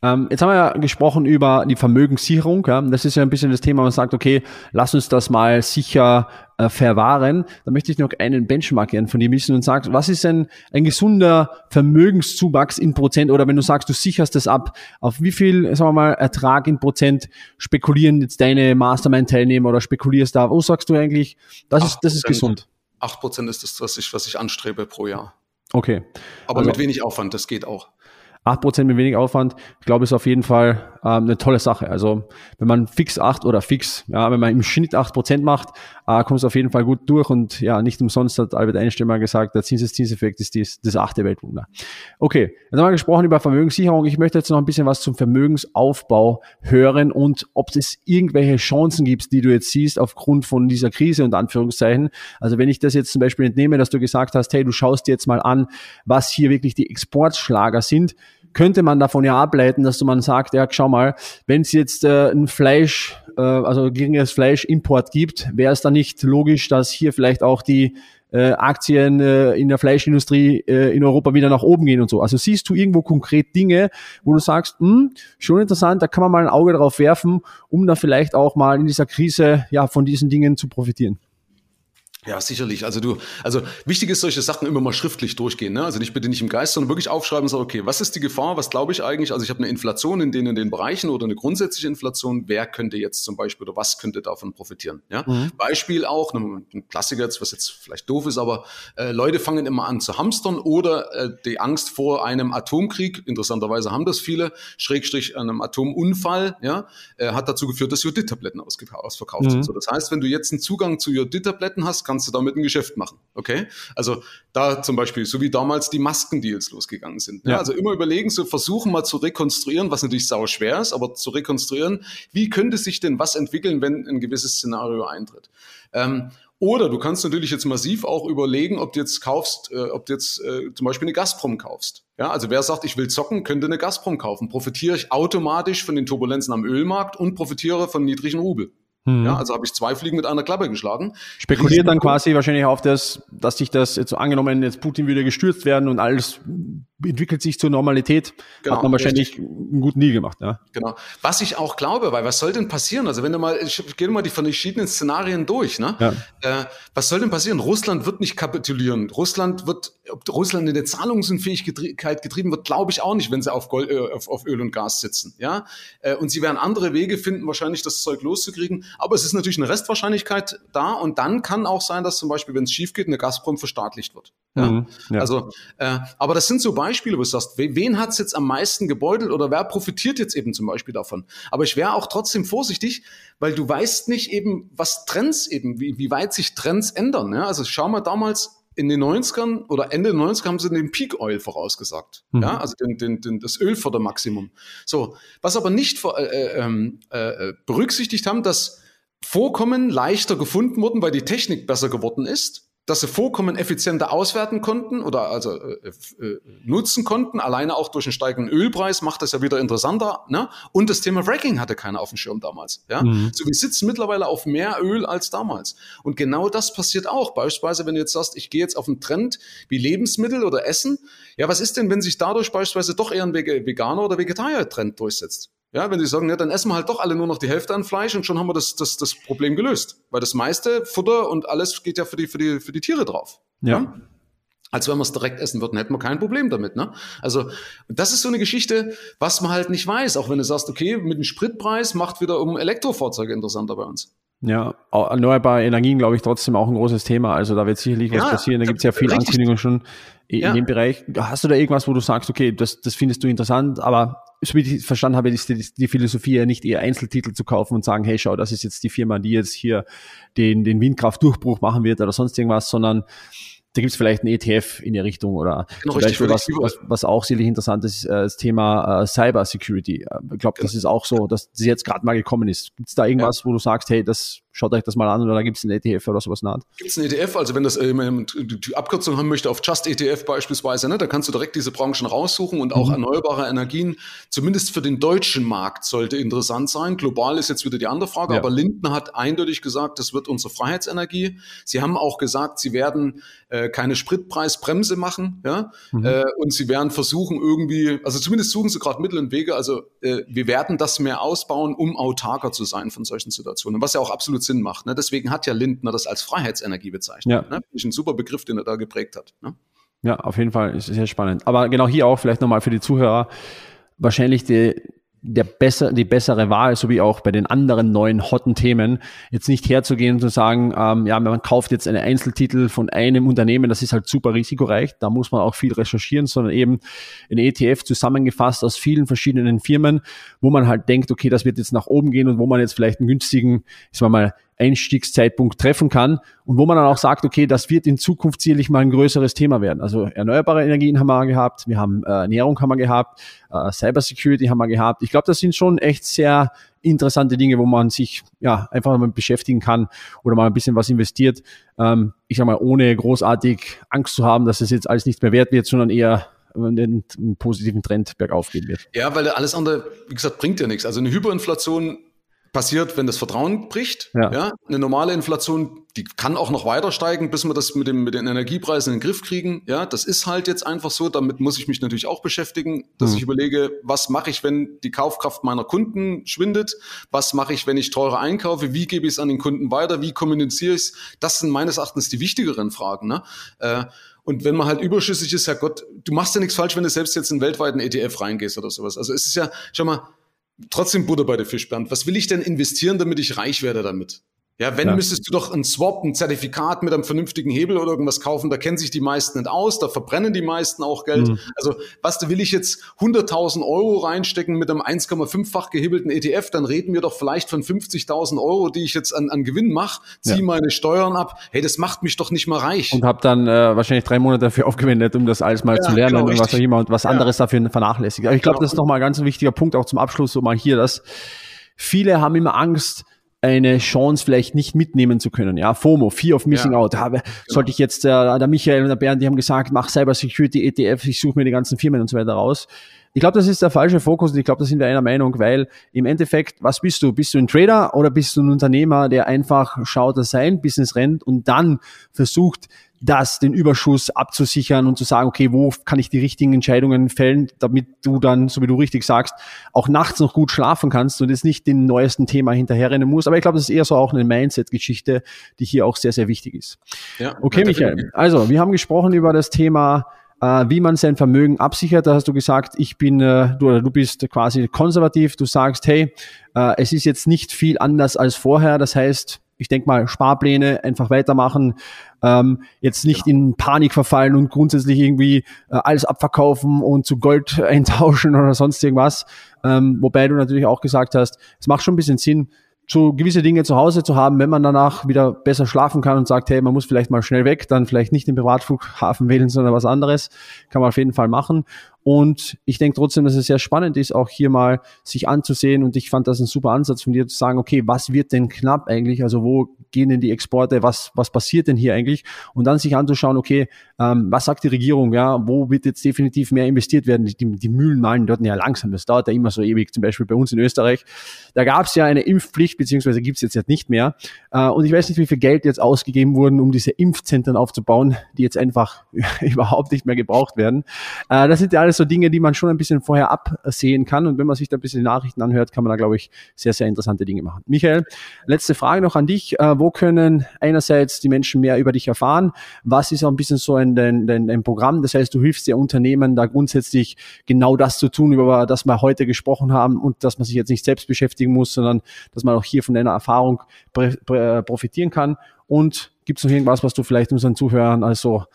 ähm, jetzt haben wir ja gesprochen über die Vermögenssicherung. Ja? Das ist ja ein bisschen das Thema, man sagt, okay, lass uns das mal sicher äh, verwahren. Da möchte ich noch einen Benchmark gerne von dir wissen und sagst, was ist ein, ein gesunder Vermögenszuwachs in Prozent oder wenn du sagst, du sicherst das ab, auf wie viel, sagen wir mal, Ertrag in Prozent spekulieren jetzt deine Mastermind-Teilnehmer oder spekulierst da? Wo sagst du eigentlich, das ist, das ist gesund? 8% ist das, was ich, was ich anstrebe pro Jahr. Okay. Aber also, mit wenig Aufwand, das geht auch. 8% mit wenig Aufwand, ich glaube, ist auf jeden Fall ähm, eine tolle Sache. Also wenn man fix 8 oder fix, ja, wenn man im Schnitt 8% macht, äh, kommt es auf jeden Fall gut durch und ja, nicht umsonst hat Albert Einstein mal gesagt, der Zinseszinseffekt ist dies, das achte Weltwunder. Okay, jetzt haben wir gesprochen über Vermögenssicherung. Ich möchte jetzt noch ein bisschen was zum Vermögensaufbau hören und ob es irgendwelche Chancen gibt, die du jetzt siehst aufgrund von dieser Krise und Anführungszeichen. Also wenn ich das jetzt zum Beispiel entnehme, dass du gesagt hast, hey, du schaust dir jetzt mal an, was hier wirklich die Exportschlager sind, könnte man davon ja ableiten, dass man sagt, ja, schau mal, wenn es jetzt äh, ein Fleisch, äh, also geringeres Fleischimport gibt, wäre es dann nicht logisch, dass hier vielleicht auch die äh, Aktien äh, in der Fleischindustrie äh, in Europa wieder nach oben gehen und so. Also siehst du irgendwo konkret Dinge, wo du sagst, hm, schon interessant, da kann man mal ein Auge drauf werfen, um da vielleicht auch mal in dieser Krise ja von diesen Dingen zu profitieren. Ja, sicherlich. Also du, also wichtig ist, solche Sachen immer mal schriftlich durchgehen. Ne? Also nicht bitte nicht im Geist, sondern wirklich aufschreiben und sagen, okay, was ist die Gefahr? Was glaube ich eigentlich? Also ich habe eine Inflation in den in den Bereichen oder eine grundsätzliche Inflation. Wer könnte jetzt zum Beispiel oder was könnte davon profitieren? Ja? Mhm. Beispiel auch, ne, ein Klassiker jetzt, was jetzt vielleicht doof ist, aber äh, Leute fangen immer an zu hamstern oder äh, die Angst vor einem Atomkrieg. Interessanterweise haben das viele. Schrägstrich einem Atomunfall. Ja, äh, hat dazu geführt, dass Jodid-Tabletten ausverkauft mhm. sind. So, das heißt, wenn du jetzt einen Zugang zu Jodid-Tabletten hast kannst du damit ein Geschäft machen. Okay? Also da zum Beispiel, so wie damals die Maskendeals losgegangen sind. Ne? Ja. Also immer überlegen, so versuchen mal zu rekonstruieren, was natürlich sau schwer ist, aber zu rekonstruieren, wie könnte sich denn was entwickeln, wenn ein gewisses Szenario eintritt. Ähm, oder du kannst natürlich jetzt massiv auch überlegen, ob du jetzt kaufst, äh, ob du jetzt äh, zum Beispiel eine Gazprom kaufst. Ja, also wer sagt, ich will zocken, könnte eine Gazprom kaufen. Profitiere ich automatisch von den Turbulenzen am Ölmarkt und profitiere von niedrigen Rubel. Mhm. Ja, also habe ich zwei Fliegen mit einer Klappe geschlagen. Spekuliert dann quasi wahrscheinlich auf das, dass sich das jetzt so angenommen, jetzt Putin würde gestürzt werden und alles entwickelt sich zur Normalität, genau, hat man wahrscheinlich richtig. einen guten Deal gemacht. Ja. Genau. Was ich auch glaube, weil was soll denn passieren? Also wenn du mal, ich gehe mal die verschiedenen Szenarien durch. Ne? Ja. Äh, was soll denn passieren? Russland wird nicht kapitulieren. Russland wird, ob Russland in der Zahlungsunfähigkeit getrieben wird, glaube ich auch nicht, wenn sie auf, Gold, äh, auf, auf Öl und Gas sitzen. Ja, äh, und sie werden andere Wege finden, wahrscheinlich das Zeug loszukriegen. Aber es ist natürlich eine Restwahrscheinlichkeit da und dann kann auch sein, dass zum Beispiel, wenn es schief geht, eine Gazprom verstaatlicht wird. Ja? Mhm, ja. Also, äh, aber das sind so Beispiele wo du sagst, wen hat es jetzt am meisten gebeutelt oder wer profitiert jetzt eben zum Beispiel davon? Aber ich wäre auch trotzdem vorsichtig, weil du weißt nicht eben, was Trends eben, wie, wie weit sich Trends ändern. Ja? Also schau mal damals in den 90ern oder Ende der 90er haben sie den Peak Oil vorausgesagt. Mhm. Ja, also den, den, den, das Ölfördermaximum. So, was aber nicht äh, äh, ähm, äh, berücksichtigt haben, dass Vorkommen leichter gefunden wurden, weil die Technik besser geworden ist dass sie Vorkommen effizienter auswerten konnten oder also äh, äh, nutzen konnten. Alleine auch durch einen steigenden Ölpreis macht das ja wieder interessanter. Ne? Und das Thema Fracking hatte keiner auf dem Schirm damals. Ja? Mhm. So wir sitzen mittlerweile auf mehr Öl als damals. Und genau das passiert auch. Beispielsweise, wenn du jetzt sagst, ich gehe jetzt auf einen Trend wie Lebensmittel oder Essen. Ja, was ist denn, wenn sich dadurch beispielsweise doch eher ein Veganer oder Vegetarier-Trend durchsetzt? Ja, wenn sie sagen, ja, dann essen wir halt doch alle nur noch die Hälfte an Fleisch und schon haben wir das, das, das Problem gelöst. Weil das meiste Futter und alles geht ja für die, für die, für die Tiere drauf. Ja. ja? Als wenn wir es direkt essen würden, hätten wir kein Problem damit. Ne? Also das ist so eine Geschichte, was man halt nicht weiß. Auch wenn du sagst, okay, mit dem Spritpreis macht wieder um Elektrofahrzeuge interessanter bei uns. Ja, erneuerbare Energien, glaube ich, trotzdem auch ein großes Thema. Also da wird sicherlich was ja, passieren. Da gibt es ja viele Ankündigungen schon in ja. dem Bereich. Hast du da irgendwas, wo du sagst, okay, das, das findest du interessant, aber so wie ich verstanden habe, ist die, die Philosophie ja nicht eher Einzeltitel zu kaufen und sagen, hey, schau, das ist jetzt die Firma, die jetzt hier den, den Windkraftdurchbruch machen wird oder sonst irgendwas, sondern da gibt es vielleicht ein ETF in die Richtung oder genau, zum Beispiel was, was, was auch sicherlich interessant ist, äh, das Thema äh, Cyber Security. Äh, ich glaube, das ist auch so, dass das jetzt gerade mal gekommen ist. Gibt es da irgendwas, ja. wo du sagst, hey, das schaut euch das mal an oder da gibt es einen ETF oder sowas naht? Gibt es einen ETF, also wenn das äh, die Abkürzung haben möchte auf Just ETF beispielsweise, ne, da kannst du direkt diese Branchen raussuchen und auch mhm. erneuerbare Energien, zumindest für den deutschen Markt, sollte interessant sein. Global ist jetzt wieder die andere Frage, ja. aber Lindner hat eindeutig gesagt, das wird unsere Freiheitsenergie. Sie haben auch gesagt, sie werden äh, keine Spritpreisbremse machen, ja, mhm. äh, und sie werden versuchen irgendwie, also zumindest suchen sie gerade Mittel und Wege, also äh, wir werden das mehr ausbauen, um autarker zu sein von solchen Situationen, was ja auch absolut Sinn macht. Ne? Deswegen hat ja Lindner das als Freiheitsenergie bezeichnet. Ja. Ne? Ist ein super Begriff, den er da geprägt hat. Ne? Ja, auf jeden Fall ist sehr spannend. Aber genau hier auch vielleicht nochmal für die Zuhörer wahrscheinlich die, der besser, die bessere Wahl, so wie auch bei den anderen neuen hotten Themen, jetzt nicht herzugehen und zu sagen, ähm, ja, man kauft jetzt einen Einzeltitel von einem Unternehmen, das ist halt super risikoreich, da muss man auch viel recherchieren, sondern eben ein ETF zusammengefasst aus vielen verschiedenen Firmen, wo man halt denkt, okay, das wird jetzt nach oben gehen und wo man jetzt vielleicht einen günstigen, ich sag mal, Einstiegszeitpunkt treffen kann und wo man dann auch sagt, okay, das wird in Zukunft sicherlich mal ein größeres Thema werden. Also erneuerbare Energien haben wir gehabt, wir haben äh, Ernährung haben wir gehabt, äh, Cybersecurity haben wir gehabt. Ich glaube, das sind schon echt sehr interessante Dinge, wo man sich ja einfach mal beschäftigen kann oder mal ein bisschen was investiert. Ähm, ich sag mal, ohne großartig Angst zu haben, dass es jetzt alles nichts mehr wert wird, sondern eher einen, einen positiven Trend bergauf gehen wird. Ja, weil alles andere, wie gesagt, bringt ja nichts. Also eine Hyperinflation passiert, wenn das Vertrauen bricht. Ja. ja. Eine normale Inflation, die kann auch noch weiter steigen, bis wir das mit, dem, mit den Energiepreisen in den Griff kriegen. Ja, das ist halt jetzt einfach so. Damit muss ich mich natürlich auch beschäftigen, dass mhm. ich überlege, was mache ich, wenn die Kaufkraft meiner Kunden schwindet? Was mache ich, wenn ich teurer einkaufe? Wie gebe ich es an den Kunden weiter? Wie kommuniziere ich es? Das sind meines Erachtens die wichtigeren Fragen. Ne? Äh, und wenn man halt überschüssig ist, Gott, du machst ja nichts falsch, wenn du selbst jetzt in weltweiten ETF reingehst oder sowas. Also es ist ja, schau mal, trotzdem Butter bei der Fisch, Bernd. Was will ich denn investieren, damit ich reich werde damit? Ja, wenn ja. müsstest du doch ein Swap, ein Zertifikat mit einem vernünftigen Hebel oder irgendwas kaufen, da kennen sich die meisten nicht aus, da verbrennen die meisten auch Geld. Mhm. Also, was, da will ich jetzt 100.000 Euro reinstecken mit einem 1,5-fach gehebelten ETF, dann reden wir doch vielleicht von 50.000 Euro, die ich jetzt an, an Gewinn mache, ziehe ja. meine Steuern ab. Hey, das macht mich doch nicht mal reich. Und habe dann äh, wahrscheinlich drei Monate dafür aufgewendet, um das alles mal ja, zu lernen genau, und was auch immer und was anderes dafür vernachlässigt. Aber ich glaube, genau. das ist nochmal ein ganz wichtiger Punkt auch zum Abschluss, so mal hier, dass viele haben immer Angst, eine Chance vielleicht nicht mitnehmen zu können. Ja, FOMO, Fear of Missing ja. Out. Habe, genau. Sollte ich jetzt, äh, der Michael und der Bernd, die haben gesagt, mach Cyber Security ETF, ich suche mir die ganzen Firmen und so weiter raus. Ich glaube, das ist der falsche Fokus und ich glaube, da sind wir einer Meinung, weil im Endeffekt, was bist du? Bist du ein Trader oder bist du ein Unternehmer, der einfach schaut, dass sein Business rennt und dann versucht, das, den Überschuss abzusichern und zu sagen, okay, wo kann ich die richtigen Entscheidungen fällen, damit du dann, so wie du richtig sagst, auch nachts noch gut schlafen kannst und jetzt nicht den neuesten Thema hinterherrennen musst. Aber ich glaube, das ist eher so auch eine Mindset-Geschichte, die hier auch sehr, sehr wichtig ist. Ja, okay, Michael. Also, wir haben gesprochen über das Thema äh, wie man sein Vermögen absichert. Da hast du gesagt, ich bin, äh, du, oder du bist quasi konservativ. Du sagst, hey, äh, es ist jetzt nicht viel anders als vorher. Das heißt, ich denke mal, Sparpläne einfach weitermachen, ähm, jetzt nicht ja. in Panik verfallen und grundsätzlich irgendwie äh, alles abverkaufen und zu Gold (laughs) eintauschen oder sonst irgendwas. Ähm, wobei du natürlich auch gesagt hast, es macht schon ein bisschen Sinn, so gewisse Dinge zu Hause zu haben, wenn man danach wieder besser schlafen kann und sagt, hey, man muss vielleicht mal schnell weg, dann vielleicht nicht den Privatflughafen wählen, sondern was anderes, kann man auf jeden Fall machen. Und ich denke trotzdem, dass es sehr spannend ist, auch hier mal sich anzusehen. Und ich fand das ein super Ansatz von dir zu sagen, okay, was wird denn knapp eigentlich? Also wo gehen denn die Exporte? Was, was passiert denn hier eigentlich? Und dann sich anzuschauen, okay, ähm, was sagt die Regierung? Ja, wo wird jetzt definitiv mehr investiert werden? Die, die Mühlen malen dort ja langsam. Das dauert ja immer so ewig. Zum Beispiel bei uns in Österreich. Da gab es ja eine Impfpflicht, beziehungsweise gibt es jetzt, jetzt nicht mehr. Äh, und ich weiß nicht, wie viel Geld jetzt ausgegeben wurden, um diese Impfzentren aufzubauen, die jetzt einfach (laughs) überhaupt nicht mehr gebraucht werden. Äh, das sind ja alles alles so Dinge, die man schon ein bisschen vorher absehen kann. Und wenn man sich da ein bisschen die Nachrichten anhört, kann man da, glaube ich, sehr, sehr interessante Dinge machen. Michael, letzte Frage noch an dich. Äh, wo können einerseits die Menschen mehr über dich erfahren? Was ist auch ein bisschen so ein, ein, ein, ein Programm? Das heißt, du hilfst der Unternehmen da grundsätzlich genau das zu tun, über das wir heute gesprochen haben und dass man sich jetzt nicht selbst beschäftigen muss, sondern dass man auch hier von deiner Erfahrung profitieren kann. Und gibt es noch irgendwas, was du vielleicht unseren Zuhörern also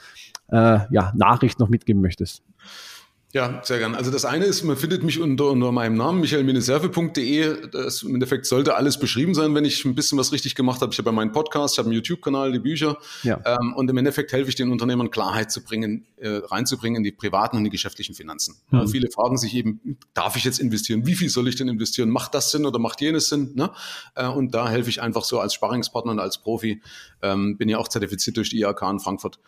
äh, ja, Nachricht noch mitgeben möchtest? Ja, sehr gern. Also das eine ist, man findet mich unter, unter meinem Namen, michaelmineserve.de. Das Im Endeffekt sollte alles beschrieben sein, wenn ich ein bisschen was richtig gemacht habe. Ich habe ja meinen Podcast, ich habe einen YouTube-Kanal, die Bücher. Ja. Ähm, und im Endeffekt helfe ich den Unternehmern, Klarheit zu bringen, äh, reinzubringen in die privaten und die geschäftlichen Finanzen. Mhm. Ja, viele fragen sich eben, darf ich jetzt investieren? Wie viel soll ich denn investieren? Macht das Sinn oder macht jenes Sinn? Ne? Äh, und da helfe ich einfach so als Sparringspartner und als Profi. Ähm, bin ja auch zertifiziert durch die IAK in Frankfurt.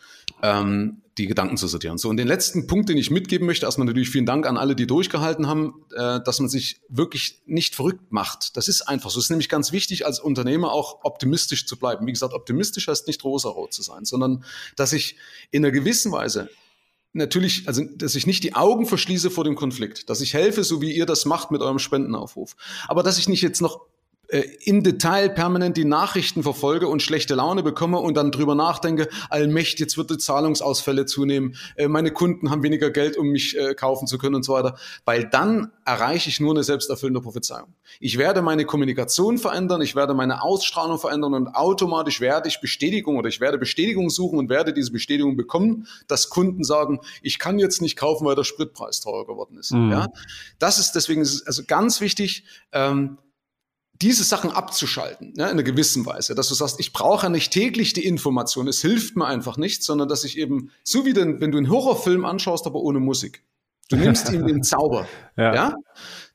Ähm, die Gedanken zu sortieren. So, und den letzten Punkt, den ich mitgeben möchte, erstmal natürlich vielen Dank an alle, die durchgehalten haben, äh, dass man sich wirklich nicht verrückt macht. Das ist einfach so. Es ist nämlich ganz wichtig, als Unternehmer auch optimistisch zu bleiben. Wie gesagt, optimistisch heißt nicht rosarot zu sein, sondern dass ich in einer gewissen Weise natürlich, also dass ich nicht die Augen verschließe vor dem Konflikt, dass ich helfe, so wie ihr das macht mit eurem Spendenaufruf, aber dass ich nicht jetzt noch äh, im Detail permanent die Nachrichten verfolge und schlechte Laune bekomme und dann drüber nachdenke, allmächtig, jetzt wird die Zahlungsausfälle zunehmen, äh, meine Kunden haben weniger Geld, um mich äh, kaufen zu können und so weiter, weil dann erreiche ich nur eine selbsterfüllende Prophezeiung. Ich werde meine Kommunikation verändern, ich werde meine Ausstrahlung verändern und automatisch werde ich Bestätigung oder ich werde Bestätigung suchen und werde diese Bestätigung bekommen, dass Kunden sagen, ich kann jetzt nicht kaufen, weil der Spritpreis teurer geworden ist. Mhm. Ja, das ist deswegen also ganz wichtig. Ähm, diese Sachen abzuschalten, ne, in einer gewissen Weise, dass du sagst, ich brauche ja nicht täglich die Information, es hilft mir einfach nicht, sondern dass ich eben, so wie den, wenn du einen Horrorfilm anschaust, aber ohne Musik, du nimmst (laughs) ihm den Zauber, ja. ja.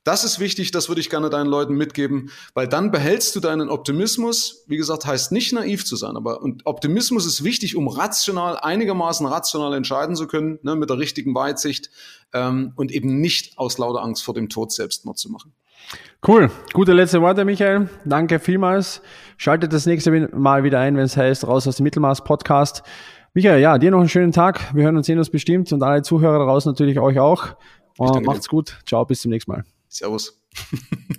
Das ist wichtig, das würde ich gerne deinen Leuten mitgeben, weil dann behältst du deinen Optimismus. Wie gesagt, heißt nicht naiv zu sein, aber und Optimismus ist wichtig, um rational, einigermaßen rational entscheiden zu können, ne, mit der richtigen Weitsicht ähm, und eben nicht aus lauter Angst vor dem Tod Selbstmord zu machen. Cool. Gute letzte Worte, Michael. Danke vielmals. Schaltet das nächste Mal wieder ein, wenn es heißt, raus aus dem Mittelmaß Podcast. Michael, ja, dir noch einen schönen Tag. Wir hören uns sehen uns bestimmt und alle Zuhörer daraus natürlich euch auch. macht's gut. Ciao, bis zum nächsten Mal. Servus. (laughs)